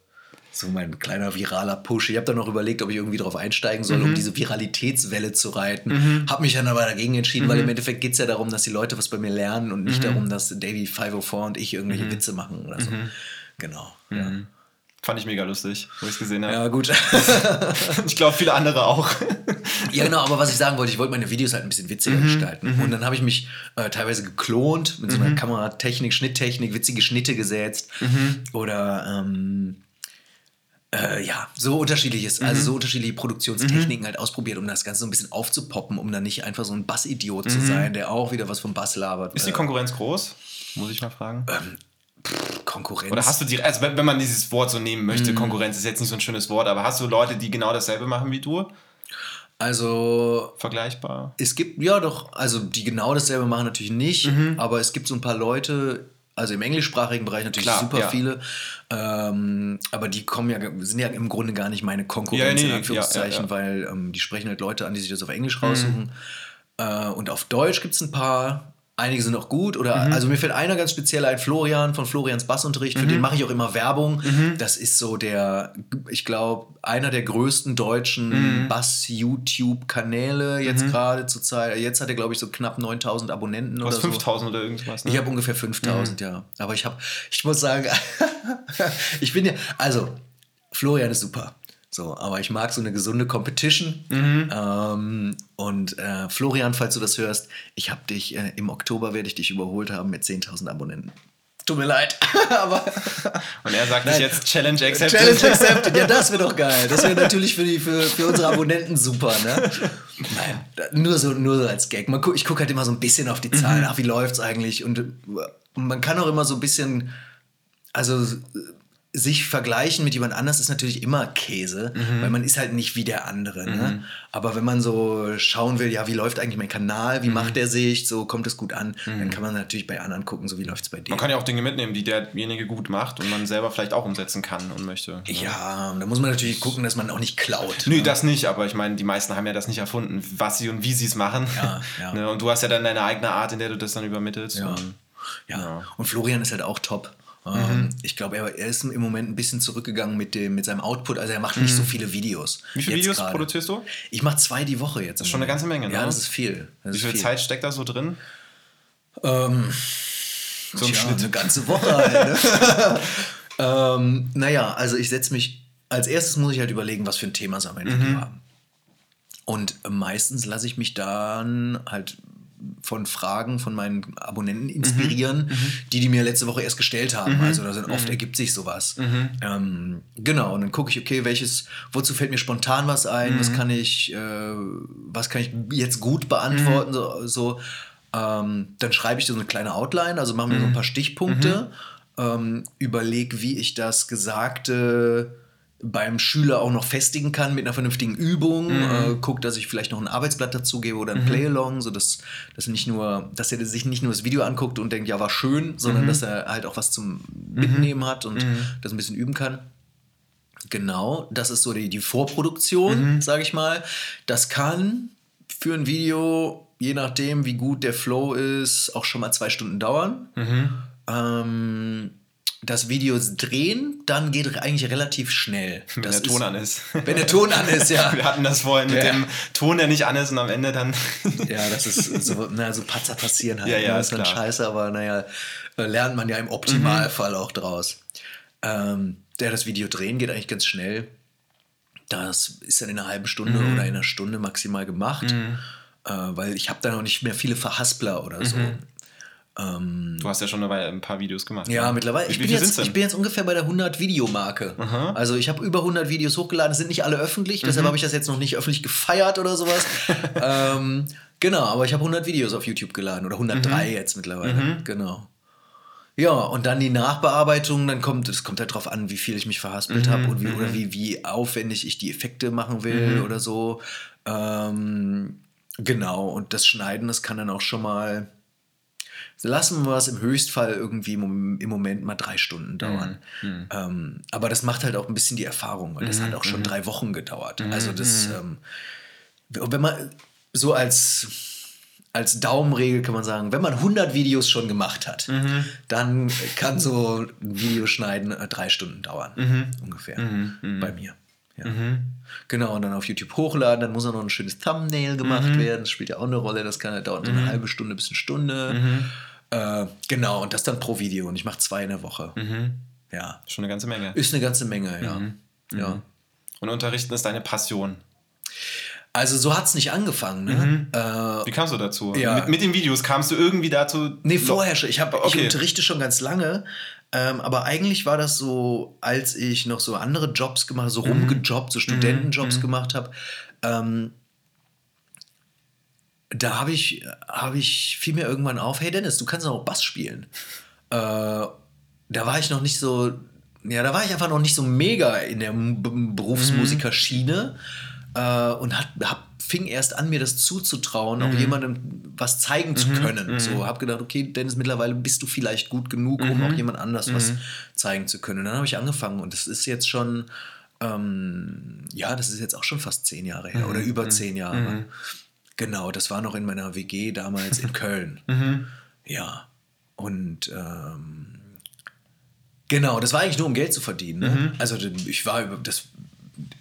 So mein kleiner viraler Push. Ich habe dann noch überlegt, ob ich irgendwie drauf einsteigen soll, Mhm. um diese Viralitätswelle zu reiten. Habe mich dann aber dagegen entschieden, Mhm. weil im Endeffekt geht es ja darum, dass die Leute was bei mir lernen und nicht darum, dass Davy 504 und ich irgendwelche Mhm. Witze machen oder so. Genau. Ja. Fand ich mega lustig, wo ich es gesehen habe. ja, gut. Ich glaube, viele andere auch. Ja, genau, aber was ich sagen wollte, ich wollte meine Videos halt ein bisschen witziger gestalten. Und dann habe ich mich äh, teilweise geklont mit so einer Kameratechnik, Schnitttechnik, witzige Schnitte gesetzt. Oder ähm, äh, ja, so unterschiedliches, also so unterschiedliche Produktionstechniken halt ausprobiert, um das Ganze so ein bisschen aufzupoppen, um dann nicht einfach so ein Bassidiot zu sein, der auch wieder was vom Bass labert. Ist die Äh, Konkurrenz groß? Muss ich mal fragen. Konkurrenz. Oder hast du die, also wenn, wenn man dieses Wort so nehmen Mhm. möchte, Konkurrenz ist jetzt nicht so ein schönes Wort, aber hast du Leute, die genau dasselbe machen wie du? also Vergleichbar? Es gibt, ja doch, also die genau dasselbe machen natürlich nicht, Mhm. aber es gibt so ein paar Leute, Also im englischsprachigen Bereich natürlich Klar, super ja. viele. Ähm, aber die kommen ja, sind ja im Grunde gar nicht meine Konkurrenz, Ja, nee, in Anführungszeichen, ja, weil ähm, die sprechen halt Leute an, die sich das auf Englisch raussuchen. Äh, und auf Deutsch gibt es ein paar. Einige sind auch gut. Oder also mir fällt einer ganz speziell ein, Florian von Florians Bassunterricht. Für den mache ich auch immer Werbung. Das ist so der, ich glaube, einer der größten deutschen Bass-YouTube-Kanäle jetzt gerade zur Zeit. Jetzt hat er, glaube ich, so knapp 9000 Abonnenten Du oder hast so. 5000 oder irgendwas, ne? Ich habe ungefähr 5000, ja. Aber ich habe, ich muss sagen, ich bin ja, also, Florian ist super. So, aber ich mag so eine gesunde Competition. Ähm, und äh, Florian, falls du das hörst, ich habe dich, äh, im Oktober werde ich dich überholt haben mit 10.000 Abonnenten. Tut mir leid, aber Und er sagt Nein. jetzt Challenge accepted. Challenge accepted. Ja, das wäre doch geil. Das wäre natürlich für, die, für, für unsere Abonnenten super, ne? Nein, nur so, nur so als Gag. Man guck, ich gucke halt immer so ein bisschen auf die Zahlen. Ach, wie läuft's eigentlich? Und, äh, man kann auch immer so ein bisschen, also sich vergleichen mit jemand anders ist natürlich immer Käse, weil man ist halt nicht wie der andere. Ne? Aber wenn man so schauen will, ja, wie läuft eigentlich mein Kanal, wie macht der sich, so kommt es gut an, dann kann man natürlich bei anderen gucken, so wie läuft's bei dir. Man kann ja auch Dinge mitnehmen, die derjenige gut macht und man selber vielleicht auch umsetzen kann und möchte. Ja, und da muss man natürlich gucken, dass man auch nicht klaut. Nö, ne? das nicht, aber ich meine, die meisten haben ja das nicht erfunden, was sie und wie sie es machen. Ja, ja. Ne, Und du hast ja dann deine eigene Art, in der du das dann übermittelst. Ja. Und Ja. Ja. Und Florian ist halt auch top. Ähm, Ich glaube, er, er ist im Moment ein bisschen zurückgegangen mit, dem, mit seinem Output. Also er macht nicht so viele Videos. Wie viele Videos gerade. produzierst du? Ich mache zwei die Woche jetzt. Das schon eine ganze Menge, ne? Ja, das ist viel. Das Wie ist viel viel. Zeit steckt da so drin? Ähm, So tja, Schnitt. eine ganze Woche halt. Ne? ähm, naja, also ich setze mich, als erstes muss ich halt überlegen, was für ein Thema soll mein Mhm. Video haben. Und meistens lasse ich mich dann halt von Fragen von meinen Abonnenten inspirieren, die die mir letzte Woche erst gestellt haben. Also da sind oft ergibt sich sowas. Ähm, genau, und dann gucke ich, okay, welches, wozu fällt mir spontan was ein, was kann ich, äh, was kann ich jetzt gut beantworten, so, so. Ähm, dann schreibe ich so eine kleine Outline, also mache mir so ein paar Stichpunkte, ähm, überlege, wie ich das Gesagte beim Schüler auch noch festigen kann mit einer vernünftigen Übung. Äh, guck, dass ich vielleicht noch ein Arbeitsblatt dazu gebe oder ein Playalong, sodass dass nicht nur, dass er sich nicht nur das Video anguckt und denkt, ja, war schön, sondern dass er halt auch was zum Mitnehmen hat und das ein bisschen üben kann. Genau, das ist so die, die Vorproduktion, sage ich mal. Das kann für ein Video, je nachdem, wie gut der Flow ist, auch schon mal zwei Stunden dauern. Ähm, das Video drehen, dann geht eigentlich relativ schnell. Wenn das der Ton an ist. Wenn der Ton an ist, ja. Wir hatten das vorhin mit Ja. dem Ton, der nicht an ist und am Ende dann. Ja, das ist so, na, so Patzer passieren halt. Ja, ja, ne? ist ist dann klar. scheiße, aber naja, äh, lernt man ja im Optimalfall auch draus. Ähm, der das Video drehen geht eigentlich ganz schnell. Das ist dann in einer halben Stunde oder in einer Stunde maximal gemacht, äh, weil ich habe da noch nicht mehr viele Verhaspler oder so. Du hast ja schon dabei ein paar Videos gemacht. Ja, ne? mittlerweile. Wie, Ich bin, jetzt, ich bin jetzt ungefähr bei der 100-Video-Marke. Also ich habe über 100 Videos hochgeladen. Es sind nicht alle öffentlich, deshalb habe ich das jetzt noch nicht öffentlich gefeiert oder sowas. ähm, genau, aber ich habe 100 Videos auf YouTube geladen oder 103 jetzt mittlerweile. Genau. Ja, und dann die Nachbearbeitung, dann kommt, es kommt halt drauf an, wie viel ich mich verhaspelt habe und wie, oder wie, wie aufwendig ich die Effekte machen will oder so. Ähm, genau, und das Schneiden, das kann dann auch schon mal, lassen wir es im Höchstfall irgendwie im Mom- im Moment mal drei Stunden dauern. Ähm, aber das macht halt auch ein bisschen die Erfahrung, weil das hat auch schon drei Wochen gedauert. Also das, ähm, wenn man so als, als Daumenregel kann man sagen, wenn man 100 Videos schon gemacht hat, dann kann so ein Video schneiden äh, drei Stunden dauern, ungefähr, bei mir. Ja. Genau, und dann auf YouTube hochladen, dann muss auch noch ein schönes Thumbnail gemacht werden. Das spielt ja auch eine Rolle, das kann dauern so eine halbe Stunde bis eine Stunde. Äh, genau, und das dann pro Video. Und ich mache zwei in der Woche. Ja. Schon eine ganze Menge. Ist eine ganze Menge, ja. ja. Und unterrichten ist deine Passion. Also so hat es nicht angefangen, ne? Äh, Wie kamst du dazu? Ja. Mit, mit den Videos kamst du irgendwie dazu? Nee, vorher schon. Ich, hab, ich Okay. unterrichte schon ganz lange. Ähm, aber eigentlich war das so, als ich noch so andere Jobs gemacht so rumgejobbt, so Studentenjobs gemacht habe. Ähm, da habe ich, hab ich fiel mir irgendwann auf, hey Dennis, du kannst auch Bass spielen. Äh, da war ich noch nicht so, ja, da war ich einfach noch nicht so mega in der Berufsmusikerschiene äh, und hat, hab fing erst an, mir das zuzutrauen, auch jemandem was zeigen zu können. So habe gedacht, okay, Dennis, mittlerweile bist du vielleicht gut genug, um auch jemand anders was zeigen zu können. Und dann habe ich angefangen und das ist jetzt schon, ähm, ja, das ist jetzt auch schon fast zehn Jahre her oder über zehn Jahre. Genau, das war noch in meiner WG damals in Köln. Ja, und ähm, genau, das war eigentlich nur um Geld zu verdienen. Ne? Also ich war über das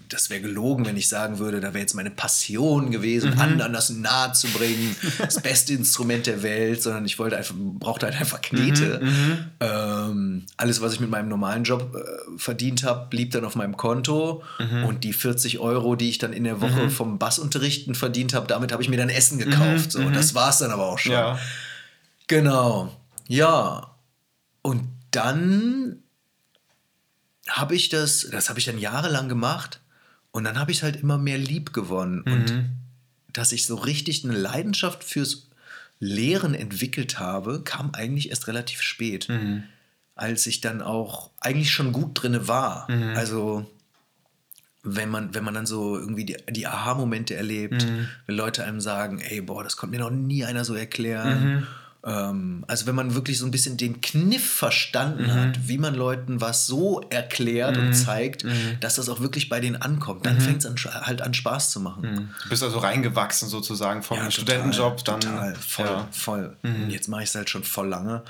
das wäre gelogen, wenn ich sagen würde, da wäre jetzt meine Passion gewesen, Mhm. anderen das nahe zu bringen, das beste Instrument der Welt, sondern ich wollte einfach, brauchte halt einfach Knete. Mhm. Ähm, alles, was ich mit meinem normalen Job äh, verdient habe, blieb dann auf meinem Konto Mhm. und die 40 Euro, die ich dann in der Woche vom Bassunterrichten verdient habe, damit habe ich mir dann Essen gekauft. So, das war es dann aber auch schon. Mhm. Ja. Genau. Ja. Und dann habe ich das, das habe ich dann jahrelang gemacht und dann habe ich es halt immer mehr lieb gewonnen. Und dass ich so richtig eine Leidenschaft fürs Lehren entwickelt habe, kam eigentlich erst relativ spät. Als ich dann auch eigentlich schon gut drinne war. Also wenn man, wenn man dann so irgendwie die, die Aha-Momente erlebt, wenn Leute einem sagen, ey, boah, das konnte mir noch nie einer so erklären. Ähm, also wenn man wirklich so ein bisschen den Kniff verstanden hat, wie man Leuten was so erklärt und zeigt, dass das auch wirklich bei denen ankommt, dann fängt es an, halt an Spaß zu machen. Du bist also reingewachsen sozusagen vom Ja, Studentenjob total, dann. Total, voll, Ja. Mhm. voll. Und jetzt mache ich es halt schon voll lange.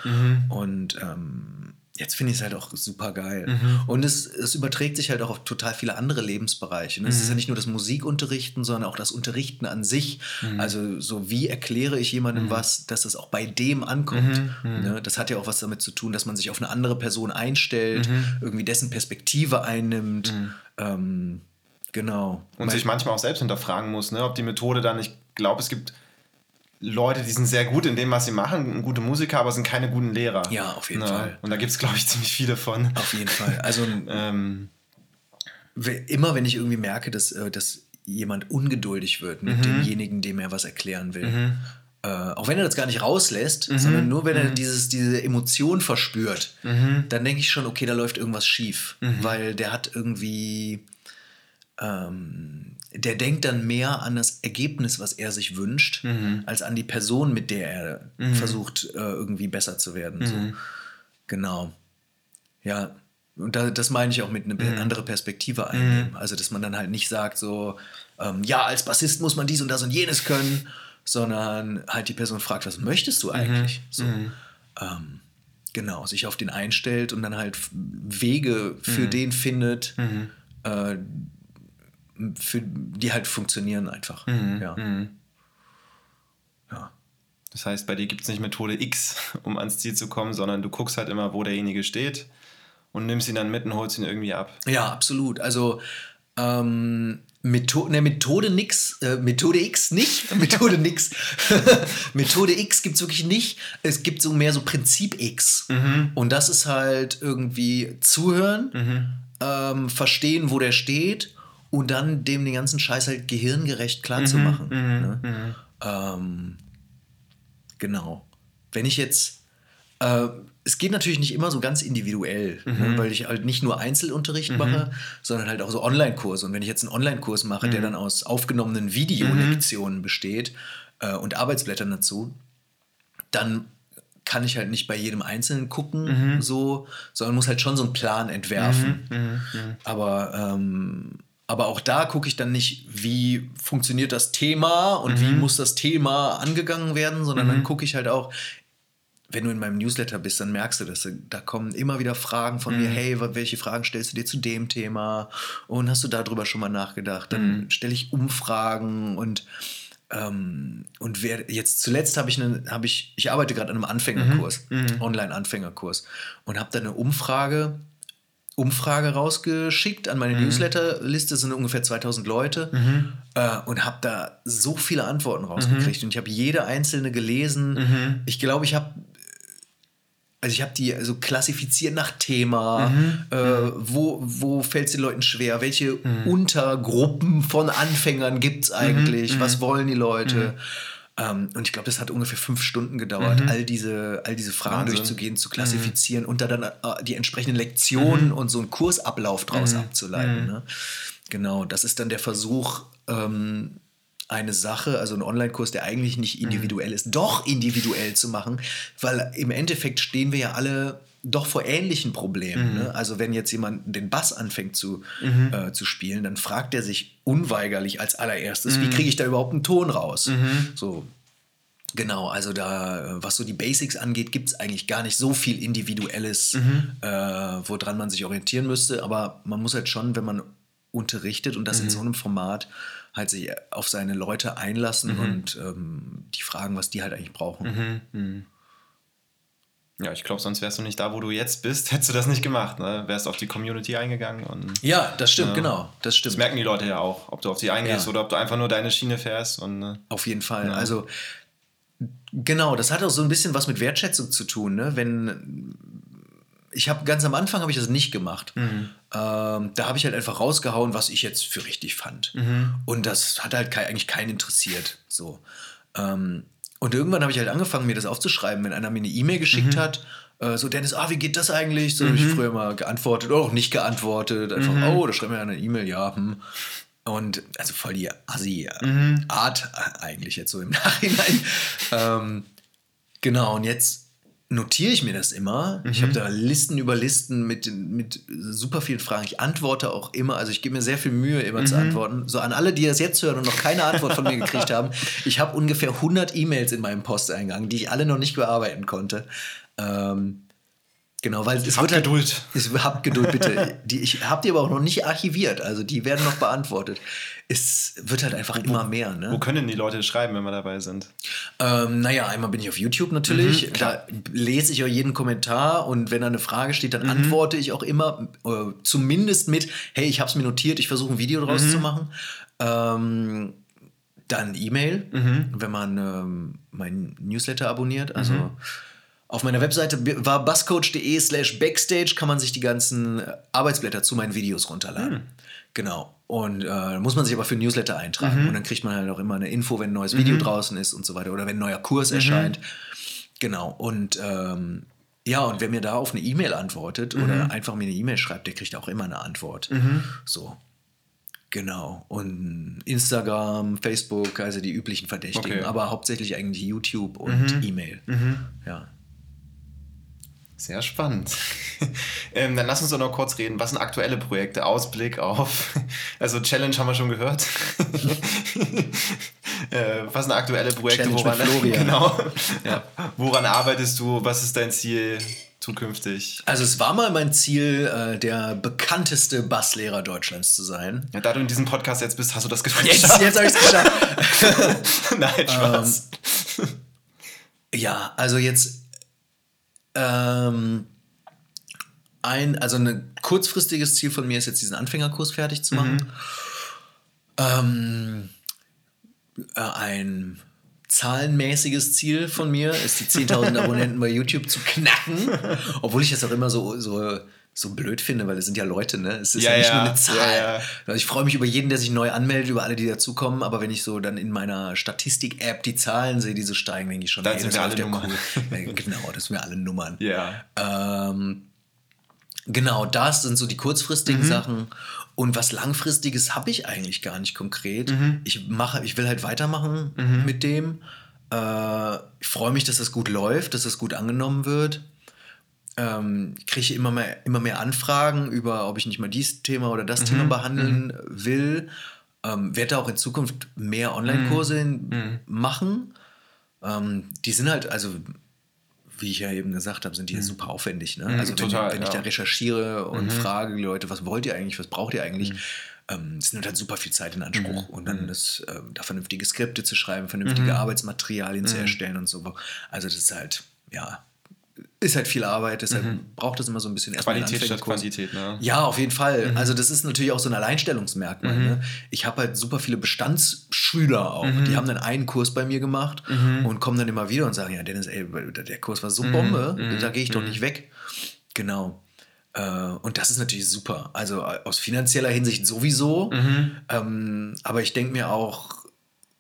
Und ähm, jetzt finde ich es halt auch super geil. Mhm. Und es, es überträgt sich halt auch auf total viele andere Lebensbereiche. ne? Es Mhm. ist ja nicht nur das Musikunterrichten, sondern auch das Unterrichten an sich. Mhm. Also so wie erkläre ich jemandem was, dass es auch bei dem ankommt. Mhm. Ne? Das hat ja auch was damit zu tun, dass man sich auf eine andere Person einstellt, Mhm. irgendwie dessen Perspektive einnimmt. Ähm, genau. Und Mein- sich manchmal auch selbst hinterfragen muss, ne? ob die Methode dann, ich glaube, es gibt Leute, die sind sehr gut in dem, was sie machen, gute Musiker, aber sind keine guten Lehrer. Ja, auf jeden Ne? Fall. Und da gibt es, glaube ich, ziemlich viele von. auf jeden Fall. Also Ähm, we- immer wenn ich irgendwie merke, dass, äh, dass jemand ungeduldig wird mit demjenigen, dem er was erklären will. Äh, auch wenn er das gar nicht rauslässt, sondern nur wenn er dieses, diese Emotion verspürt, dann denke ich schon, okay, da läuft irgendwas schief. Weil der hat irgendwie, ähm, der denkt dann mehr an das Ergebnis, was er sich wünscht, als an die Person, mit der er versucht, äh, irgendwie besser zu werden. So. Genau. Ja, und da, das meine ich auch mit eine andere Perspektive einnehmen. Also, dass man dann halt nicht sagt, so, ähm, ja, als Bassist muss man dies und das und jenes können, sondern halt die Person fragt, was möchtest du eigentlich? So, ähm, genau, sich auf den einstellt und dann halt Wege für den findet, äh, für, die halt funktionieren einfach. Ja. ja. das heißt, bei dir gibt es nicht Methode X, um ans Ziel zu kommen, sondern du guckst halt immer, wo derjenige steht und nimmst ihn dann mit und holst ihn irgendwie ab. Ja, absolut. Also ähm, Metho ne, Methode nix, äh, Methode X nicht, Methode nix. Methode X gibt es wirklich nicht. Es gibt so mehr so Prinzip X. Und das ist halt irgendwie zuhören, ähm, verstehen, wo der steht und dann dem den ganzen Scheiß halt gehirngerecht klar zu machen. Ne? Ähm, genau. Wenn ich jetzt äh, es geht natürlich nicht immer so ganz individuell, ne, weil ich halt nicht nur Einzelunterricht mache, sondern halt auch so Online-Kurse. Und wenn ich jetzt einen Online-Kurs mache, der dann aus aufgenommenen Videolektionen besteht äh, und Arbeitsblättern dazu, dann kann ich halt nicht bei jedem Einzelnen gucken, so, sondern muss halt schon so einen Plan entwerfen. Aber, ähm, aber auch da gucke ich dann nicht, wie funktioniert das Thema und wie muss das Thema angegangen werden, sondern dann gucke ich halt auch, wenn du in meinem Newsletter bist, dann merkst du das. Da kommen immer wieder Fragen von mir, hey, welche Fragen stellst du dir zu dem Thema? Und hast du darüber schon mal nachgedacht? Dann stelle ich Umfragen und ähm, und wer, jetzt zuletzt habe ich, eine, habe ich, ich arbeite gerade an einem Anfängerkurs, Online-Anfängerkurs und habe da eine Umfrage, Umfrage rausgeschickt an meine Newsletterliste, sind ungefähr 2000 Leute äh, und habe da so viele Antworten rausgekriegt und ich habe jede einzelne gelesen. Ich glaube, ich habe also ich habe die also klassifiziert nach Thema, äh, wo, wo fällt es den Leuten schwer, welche Untergruppen von Anfängern gibt es eigentlich, was wollen die Leute. Ähm, und ich glaube, das hat ungefähr fünf Stunden gedauert, all, diese, all diese Fragen Wahnsinn. durchzugehen, zu klassifizieren und da dann äh, die entsprechenden Lektionen und so einen Kursablauf draus abzuleiten. Ne? Genau, das ist dann der Versuch, ähm, eine Sache, also einen Online-Kurs, der eigentlich nicht individuell ist, doch individuell zu machen, weil im Endeffekt stehen wir ja alle doch vor ähnlichen Problemen. Ne? Also wenn jetzt jemand den Bass anfängt zu, äh, zu spielen, dann fragt er sich unweigerlich als allererstes, wie kriege ich da überhaupt einen Ton raus? So, Genau, also da, äh, was so die Basics angeht, gibt es eigentlich gar nicht so viel Individuelles, äh, woran man sich orientieren müsste. Aber man muss halt schon, wenn man unterrichtet und das in so einem Format, halt sich auf seine Leute einlassen und ähm, die fragen, was die halt eigentlich brauchen. Ja, ich glaube, sonst wärst du nicht da, wo du jetzt bist, hättest du das nicht gemacht. Ne? Wärst auf die Community eingegangen und Ja, das stimmt, genau. Das das stimmt. merken die Leute ja auch, ob du auf sie eingehst Ja. oder ob du einfach nur deine Schiene fährst. Und, äh, Auf jeden Fall. Ja. Also, genau, das hat auch so ein bisschen was mit Wertschätzung zu tun. Ne? Wenn ich habe ganz am Anfang habe ich das nicht gemacht. Ähm, da habe ich halt einfach rausgehauen, was ich jetzt für richtig fand. Und das hat halt kei- eigentlich keinen interessiert. So. Ähm, und irgendwann habe ich halt angefangen, mir das aufzuschreiben, wenn einer mir eine E-Mail geschickt hat. Äh, so, Dennis, ah, wie geht das eigentlich? So habe ich früher mal geantwortet oder auch nicht geantwortet. Einfach, oh, da schreibt mir eine E-Mail, ja, hm. Und also voll die Assi-Art eigentlich jetzt so im Nachhinein. ähm, genau, und jetzt notiere ich mir das immer. Ich habe da Listen über Listen mit, mit super vielen Fragen. Ich antworte auch immer, also ich gebe mir sehr viel Mühe, immer zu antworten. So an alle, die das jetzt hören und noch keine Antwort von mir gekriegt haben. Ich habe ungefähr 100 E-Mails in meinem Posteingang, die ich alle noch nicht bearbeiten konnte. Ähm, genau, weil es Habt wird halt, Geduld. es, habt Geduld, bitte. Die, ich habe die aber auch noch nicht archiviert, also die werden noch beantwortet. Es wird halt einfach immer mehr. Ne? Wo können die Leute schreiben, wenn wir dabei sind? Ähm, naja, einmal bin ich auf YouTube natürlich. da lese ich auch jeden Kommentar und wenn da eine Frage steht, dann antworte ich auch immer, äh, zumindest mit, hey, ich habe es mir notiert, ich versuche ein Video draus zu machen. Ähm, dann E-Mail, wenn man ähm, meinen Newsletter abonniert. Also auf meiner Webseite war buscoach.de slash backstage kann man sich die ganzen äh, Arbeitsblätter zu meinen Videos runterladen. Genau. Und äh, muss man sich aber für Newsletter eintragen. Und dann kriegt man halt auch immer eine Info, wenn ein neues Video draußen ist und so weiter. Oder wenn ein neuer Kurs erscheint. Genau. Und ähm, ja, und wer mir da auf eine E-Mail antwortet oder einfach mir eine E-Mail schreibt, der kriegt auch immer eine Antwort. So. Genau. Und Instagram, Facebook, also die üblichen Verdächtigen, Okay. aber hauptsächlich eigentlich YouTube und E-Mail. Ja. Sehr spannend. ähm, dann lass uns doch noch kurz reden. Was sind aktuelle Projekte? Ausblick auf. Also Challenge haben wir schon gehört. äh, was sind aktuelle Projekte? Challenge woran, mit Florian. Genau. Ja. Woran arbeitest du? Was ist dein Ziel zukünftig? Also es war mal mein Ziel, äh, der bekannteste Basslehrer Deutschlands zu sein. Ja, da du in diesem Podcast jetzt bist, hast du das Gefühl. Jetzt, jetzt habe ich es geschafft. Nein, Spaß. Ja, also jetzt ähm, ein, also ein kurzfristiges Ziel von mir ist jetzt diesen Anfängerkurs fertig zu machen. Ähm, äh, ein zahlenmäßiges Ziel von mir ist die 10.000 Abonnenten bei YouTube zu knacken, obwohl ich das auch immer so so so blöd finde, weil es sind ja Leute, ne? Es ist ja, Ja, nicht nur eine Zahl. Ja. Also ich freue mich über jeden, der sich neu anmeldet, über alle, die dazukommen, aber wenn ich so dann in meiner Statistik-App die Zahlen sehe, die so steigen, denke ich schon, Dann ey, sind wir alle Nummern. cool. Genau, das sind wir alle Nummern. Ja. Ähm, genau, das sind so die kurzfristigen Mhm. Sachen. Und was langfristiges habe ich eigentlich gar nicht konkret. Mhm. Ich mache, ich will halt weitermachen mit dem. Äh, ich freue mich, dass das gut läuft, dass das gut angenommen wird. Ähm, kriege immer mehr, immer mehr Anfragen über, ob ich nicht mal dieses Thema oder Mhm. das Thema behandeln will. Ähm, werde auch in Zukunft mehr Online-Kurse Mhm. hin- machen. Ähm, die sind halt, also wie ich ja eben gesagt habe, sind die ja super aufwendig. Ne? Also wenn, Mhm. total, wenn ich ja. Mhm. da recherchiere und frage die Leute, was wollt ihr eigentlich, was braucht ihr eigentlich, ähm, es nimmt halt super viel Zeit in Anspruch. Mhm. Und dann das, ähm, da vernünftige Skripte zu schreiben, vernünftige Arbeitsmaterialien Mhm. zu erstellen und so. Also das ist halt, ja, ist halt viel Arbeit, deshalb braucht es immer so ein bisschen erstmal Mhm. Qualität statt. Quantität, ne? Ja, auf jeden Fall. Mhm. Also das ist natürlich auch so ein Alleinstellungsmerkmal. Ne? Ich habe halt super viele Bestandsschüler auch. Mhm. Die haben dann einen Kurs bei mir gemacht und kommen dann immer wieder und sagen, ja, Dennis, ey, der Kurs war so Mhm. Bombe, da gehe ich doch nicht weg. Genau. Äh, Und das ist natürlich super. Also äh, aus finanzieller Hinsicht sowieso. Mhm. Ähm, aber ich denke mir auch,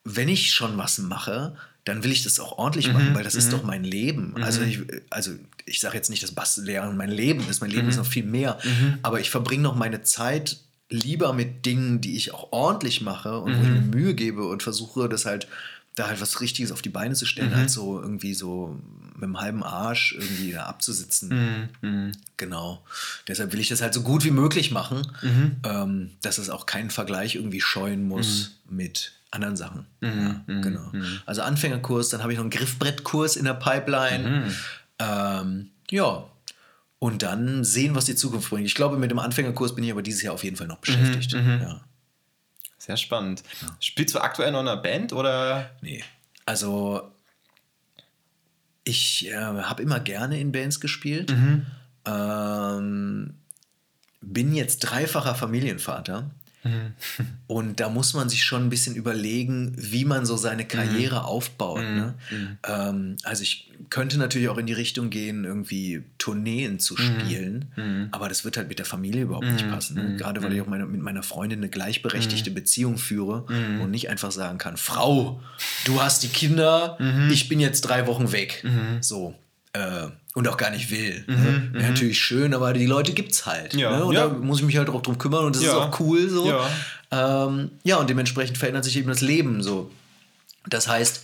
wenn ich schon was mache, dann will ich das auch ordentlich machen, weil das ist doch mein Leben. Also ich, also ich sage jetzt nicht, dass Basslehren mein Leben ist. Mein Leben ist noch viel mehr. Aber ich verbringe noch meine Zeit lieber mit Dingen, die ich auch ordentlich mache und wo ich mir Mühe gebe und versuche, das halt da halt was Richtiges auf die Beine zu stellen, als so irgendwie so mit dem halben Arsch irgendwie da abzusitzen. Genau. Deshalb will ich das halt so gut wie möglich machen, ähm, dass es auch keinen Vergleich irgendwie scheuen muss mit anderen Sachen. ja, genau. Also Anfängerkurs, dann habe ich noch einen Griffbrettkurs in der Pipeline. Ähm, ja. Und dann sehen, was die Zukunft bringt. Ich glaube, mit dem Anfängerkurs bin ich aber dieses Jahr auf jeden Fall noch beschäftigt. Ja. Sehr spannend. Spielst du aktuell noch in einer Band oder? Nee. Also, ich äh, habe immer gerne in Bands gespielt. Ähm, bin jetzt dreifacher Familienvater. Und da muss man sich schon ein bisschen überlegen, wie man so seine Karriere aufbaut. Ne? Ähm, also ich könnte natürlich auch in die Richtung gehen, irgendwie Tourneen zu spielen, aber das wird halt mit der Familie überhaupt nicht passen. Ne? Gerade weil ich auch meine, mit meiner Freundin eine gleichberechtigte Beziehung führe und nicht einfach sagen kann, Frau, du hast die Kinder, ich bin jetzt drei Wochen weg. So. Äh, und auch gar nicht will. ne? Wäre natürlich schön, aber die Leute gibt's halt. Ja. Ne? Und Ja. da muss ich mich halt auch drum kümmern und das ist Ja. auch cool so. Ja. Ähm, ja, und dementsprechend verändert sich eben das Leben so. Das heißt,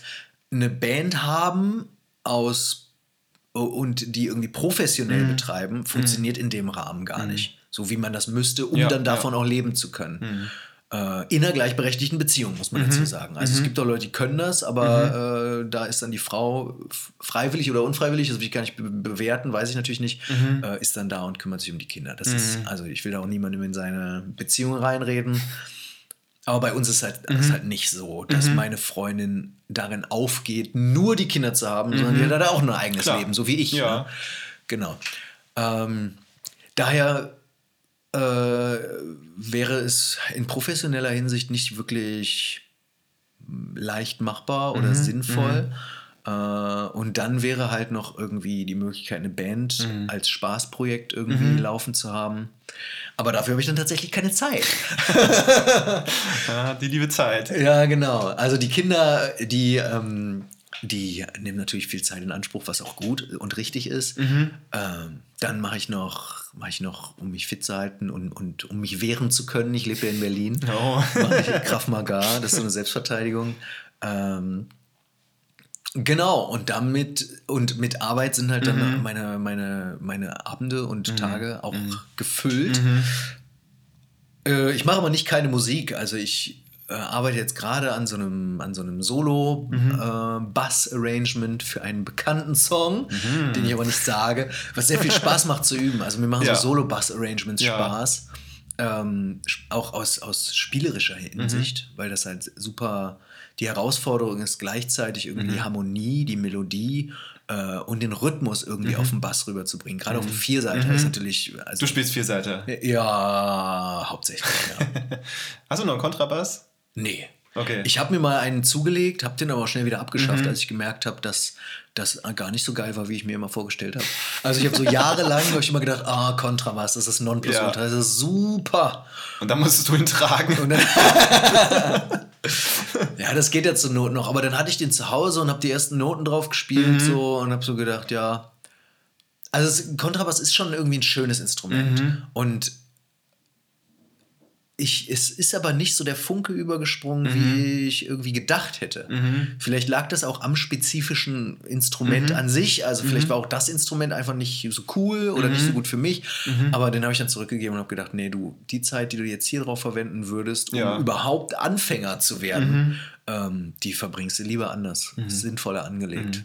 eine Band haben aus und die irgendwie professionell Mhm. betreiben, funktioniert in dem Rahmen gar nicht. So wie man das müsste, um Ja, dann davon ja. Mhm. auch leben zu können. Äh, in einer gleichberechtigten Beziehung, muss man dazu sagen. Also es gibt auch Leute, die können das, aber äh, da ist dann die Frau freiwillig oder unfreiwillig, das will ich gar nicht be bewerten, weiß ich natürlich nicht, äh, ist dann da und kümmert sich um die Kinder. Das ist, also ich will da auch niemandem in seine Beziehung reinreden. Aber bei uns ist halt, ist halt nicht so, dass meine Freundin darin aufgeht, nur die Kinder zu haben, sondern die hat halt auch ein eigenes Klar. Leben, so wie ich. Ja. Ne? Genau. Ähm, daher äh, wäre es in professioneller Hinsicht nicht wirklich leicht machbar oder sinnvoll. Äh, und dann wäre halt noch irgendwie die Möglichkeit, eine Band als Spaßprojekt irgendwie laufen zu haben. Aber dafür habe ich dann tatsächlich keine Zeit. Ah, die liebe Zeit. Ja, genau. Also die Kinder, die, ähm, die nehmen natürlich viel Zeit in Anspruch, was auch gut und richtig ist. Ähm, dann mache ich noch, mache ich noch, um mich fit zu halten und, und um mich wehren zu können. Ich lebe ja in Berlin. Oh. Mache ich Krav Maga, das ist so eine Selbstverteidigung. Ähm, Genau, und damit und mit Arbeit sind halt dann meine, meine, meine Abende und Tage auch gefüllt. Äh, ich mache aber nicht keine Musik. Also ich äh, arbeite jetzt gerade an so einem, an so einem Solo-Bass-Arrangement für einen bekannten Song, den ich aber nicht sage, was sehr viel Spaß macht zu üben. Also mir machen Ja. so Solo-Bass-Arrangements Ja. Spaß. Ähm, auch aus, aus spielerischer Hinsicht, weil das halt super. Die Herausforderung ist gleichzeitig irgendwie die Harmonie, die Melodie äh, und den Rhythmus irgendwie auf den Bass rüberzubringen. Gerade auf dem Vierseiter ist natürlich. Also, Du spielst Vierseiter. ja, hauptsächlich, ja. Hast du noch einen Kontrabass? Nee. Okay. Ich habe mir mal einen zugelegt, habe den aber auch schnell wieder abgeschafft, als ich gemerkt habe, dass das gar nicht so geil war, wie ich mir immer vorgestellt habe. Also ich habe so jahrelang hab ich immer gedacht, ah, Kontrabass, das ist Nonplusultra, Ja. das ist super. Und dann musstest du ihn tragen. Ja, das geht ja zur Not noch, aber dann hatte ich den zu Hause und habe die ersten Noten drauf gespielt so und habe so gedacht, ja. Also es, Kontrabass ist schon irgendwie ein schönes Instrument und ich, es ist aber nicht so der Funke übergesprungen, wie ich irgendwie gedacht hätte. Vielleicht lag das auch am spezifischen Instrument an sich. Also vielleicht war auch das Instrument einfach nicht so cool oder nicht so gut für mich. Aber den habe ich dann zurückgegeben und habe gedacht, nee, du, die Zeit, die du jetzt hier drauf verwenden würdest, um Ja. überhaupt Anfänger zu werden, ähm, die verbringst du lieber anders, sinnvoller angelegt.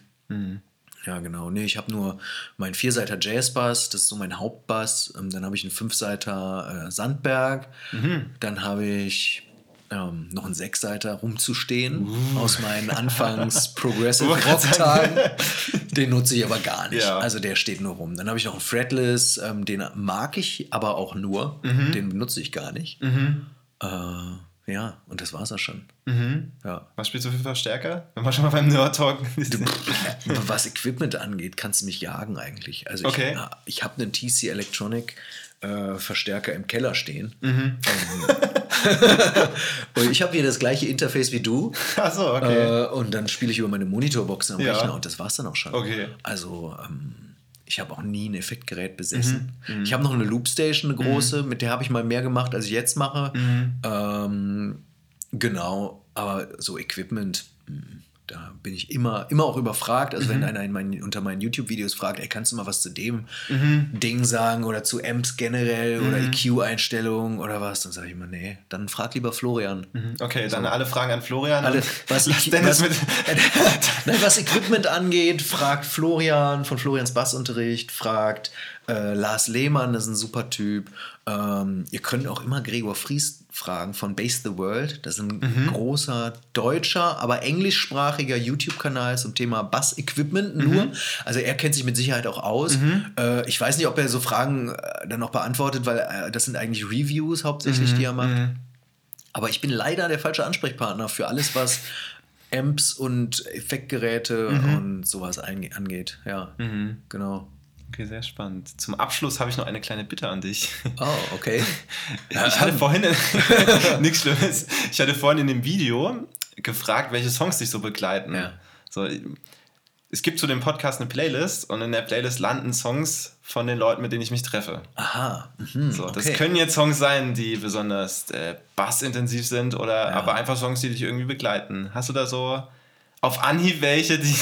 Ja, genau. Nee, ich habe nur meinen Vierseiter Jazzbass, das ist so mein Hauptbass. Ähm, dann habe ich einen Fünfseiter äh, Sandberg. Dann habe ich ähm, noch einen Sechsseiter rumzustehen aus meinen Anfangs Progressive Rock Tagen. Den nutze ich aber gar nicht. Ja. Also der steht nur rum. Dann habe ich noch einen Fretless, ähm, den mag ich aber auch nur. Den benutze ich gar nicht. Äh, ja, und das war's auch schon. Ja. Was spielst du für Verstärker? Wenn wir schon mal beim Nerd Talk Was Equipment angeht, kannst du mich jagen eigentlich. Also Okay. ich, ich habe einen TC Electronic äh, Verstärker im Keller stehen. Mhm. Ähm, und ich habe hier das gleiche Interface wie du. Achso, okay. Äh, und dann spiele ich über meine Monitorboxen am Ja. Rechner und das war's dann auch schon. Okay. Also ähm, Ich habe auch nie ein Effektgerät besessen. Mhm. Ich habe noch eine Loopstation, eine große, mhm. mit der habe ich mal mehr gemacht, als ich jetzt mache. Mhm. Ähm, genau, aber so Equipment. Da bin ich immer, immer auch überfragt. Also, mhm. wenn einer in mein, unter meinen YouTube-Videos fragt, ey, kannst du mal was zu dem mhm. Ding sagen oder zu Amps generell mhm. oder EQ-Einstellungen oder was, dann sage ich immer, nee, dann frag lieber Florian. Mhm. Okay, dann alle Fragen an Florian. Alle, was, ich, was, nein, was Equipment angeht, fragt Florian von Florians Bassunterricht, fragt äh, Lars Lehmann, das ist ein super Typ. Ähm, ihr könnt auch immer Gregor Fries fragen von Base the World. Das ist ein mhm. großer deutscher, aber englischsprachiger YouTube-Kanal zum Thema Bass-Equipment nur. Mhm. Also er kennt sich mit Sicherheit auch aus. Mhm. Äh, ich weiß nicht, ob er so Fragen äh, dann noch beantwortet, weil äh, das sind eigentlich Reviews hauptsächlich, die er macht. Mhm. Aber ich bin leider der falsche Ansprechpartner für alles, was Amps und Effektgeräte mhm. und sowas angeht. Ja, mhm. genau. Okay, sehr spannend. Zum Abschluss habe ich noch eine kleine Bitte an dich. Oh, okay. ich hatte vorhin, nichts Schlimmes, ich hatte vorhin in dem Video gefragt, welche Songs dich so begleiten. Ja. So, es gibt zu dem Podcast eine Playlist und in der Playlist landen Songs von den Leuten, mit denen ich mich treffe. Aha. Mhm, so, das okay. können jetzt Songs sein, die besonders äh, bassintensiv sind oder ja. aber einfach Songs, die dich irgendwie begleiten. Hast du da so auf Anhieb welche, die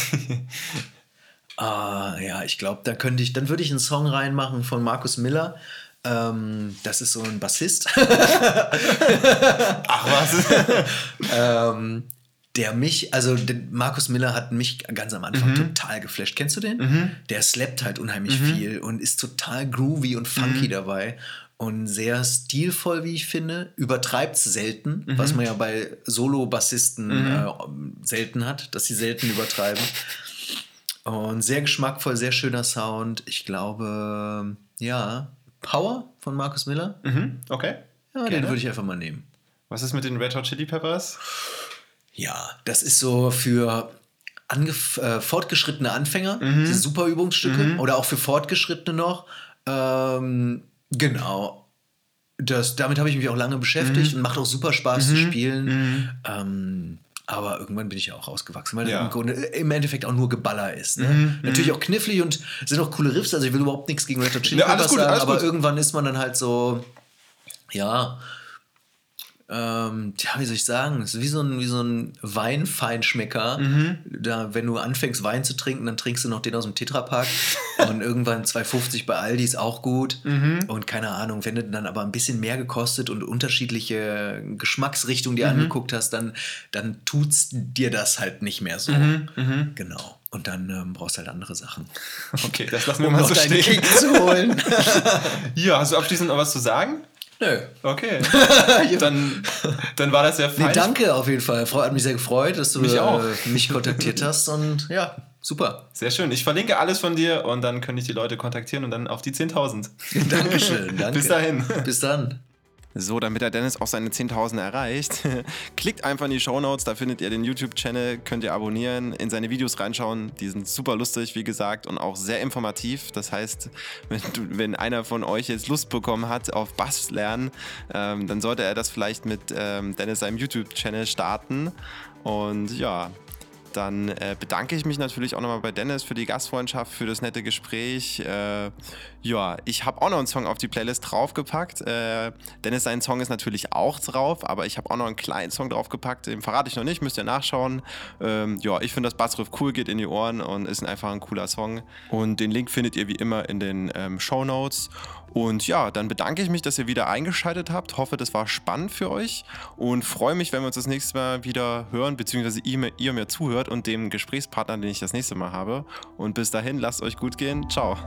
Ah, ja, ich glaube, da könnte ich, dann würde ich einen Song reinmachen von Markus Miller. Ähm, das ist so ein Bassist. Ach was. ähm, der mich, also Markus Miller hat mich ganz am Anfang mhm. total geflasht. Kennst du den? Mhm. Der slappt halt unheimlich mhm. viel und ist total groovy und funky mhm. dabei und sehr stilvoll, wie ich finde. Übertreibt es selten, mhm. was man ja bei Solo-Bassisten mhm. äh, selten hat, dass sie selten übertreiben. Und sehr geschmackvoll, sehr schöner Sound. Ich glaube, ja, Power von Markus Miller. Mhm, okay. Ja, Gerne. den würde ich einfach mal nehmen. Was ist mit den Red Hot Chili Peppers? Ja, das ist so für äh, fortgeschrittene Anfänger, mhm. diese super Übungsstücke mhm. oder auch für Fortgeschrittene noch. Ähm, genau. Das, damit habe ich mich auch lange beschäftigt mhm. und macht auch super Spaß zu mhm. spielen. Mhm. Ähm, aber irgendwann bin ich ja auch rausgewachsen, weil ja. im, Grunde, im Endeffekt auch nur Geballer ist. Ne? Mhm. Natürlich auch knifflig und sind auch coole Riffs. Also ich will überhaupt nichts gegen Red Hot Chili Peppers ja, sagen, aber gut. irgendwann ist man dann halt so, ja, ähm, tja, wie soll ich sagen, es ist wie so ein, wie so ein Weinfeinschmecker. Mhm. Da, wenn du anfängst, Wein zu trinken, dann trinkst du noch den aus dem Tetrapack. und irgendwann 2,50 bei Aldi ist auch gut. Mhm. Und keine Ahnung, wenn du dann aber ein bisschen mehr gekostet und unterschiedliche Geschmacksrichtungen dir mhm. angeguckt hast, dann, dann tut's dir das halt nicht mehr so. Mhm. Mhm. Genau. Und dann ähm, brauchst du halt andere Sachen. Okay, das lassen wir um mal so stehen. Kick zu holen. ja, hast du abschließend noch was zu sagen? Nö. Okay. dann, dann war das ja fein. Nee, danke auf jeden Fall. Hat mich sehr gefreut, dass du mich, äh, mich kontaktiert hast und ja, super. Sehr schön. Ich verlinke alles von dir und dann können ich die Leute kontaktieren und dann auf die 10.000. Dankeschön. Danke. Bis dahin. Bis dann. So, damit der Dennis auch seine 10.000 erreicht, klickt einfach in die Show Notes, da findet ihr den YouTube-Channel, könnt ihr abonnieren, in seine Videos reinschauen. Die sind super lustig, wie gesagt, und auch sehr informativ. Das heißt, wenn, wenn einer von euch jetzt Lust bekommen hat auf Bass lernen, ähm, dann sollte er das vielleicht mit ähm, Dennis seinem YouTube-Channel starten. Und ja, dann äh, bedanke ich mich natürlich auch nochmal bei Dennis für die Gastfreundschaft, für das nette Gespräch. Äh, ja, ich habe auch noch einen Song auf die Playlist draufgepackt. Äh, Dennis, sein Song ist natürlich auch drauf, aber ich habe auch noch einen kleinen Song draufgepackt. Den verrate ich noch nicht, müsst ihr nachschauen. Ähm, ja, ich finde das Bassriff cool, geht in die Ohren und ist einfach ein cooler Song. Und den Link findet ihr wie immer in den ähm, Show Notes. Und ja, dann bedanke ich mich, dass ihr wieder eingeschaltet habt. Hoffe, das war spannend für euch und freue mich, wenn wir uns das nächste Mal wieder hören, beziehungsweise ihr, ihr mir zuhört und dem Gesprächspartner, den ich das nächste Mal habe. Und bis dahin, lasst euch gut gehen. Ciao.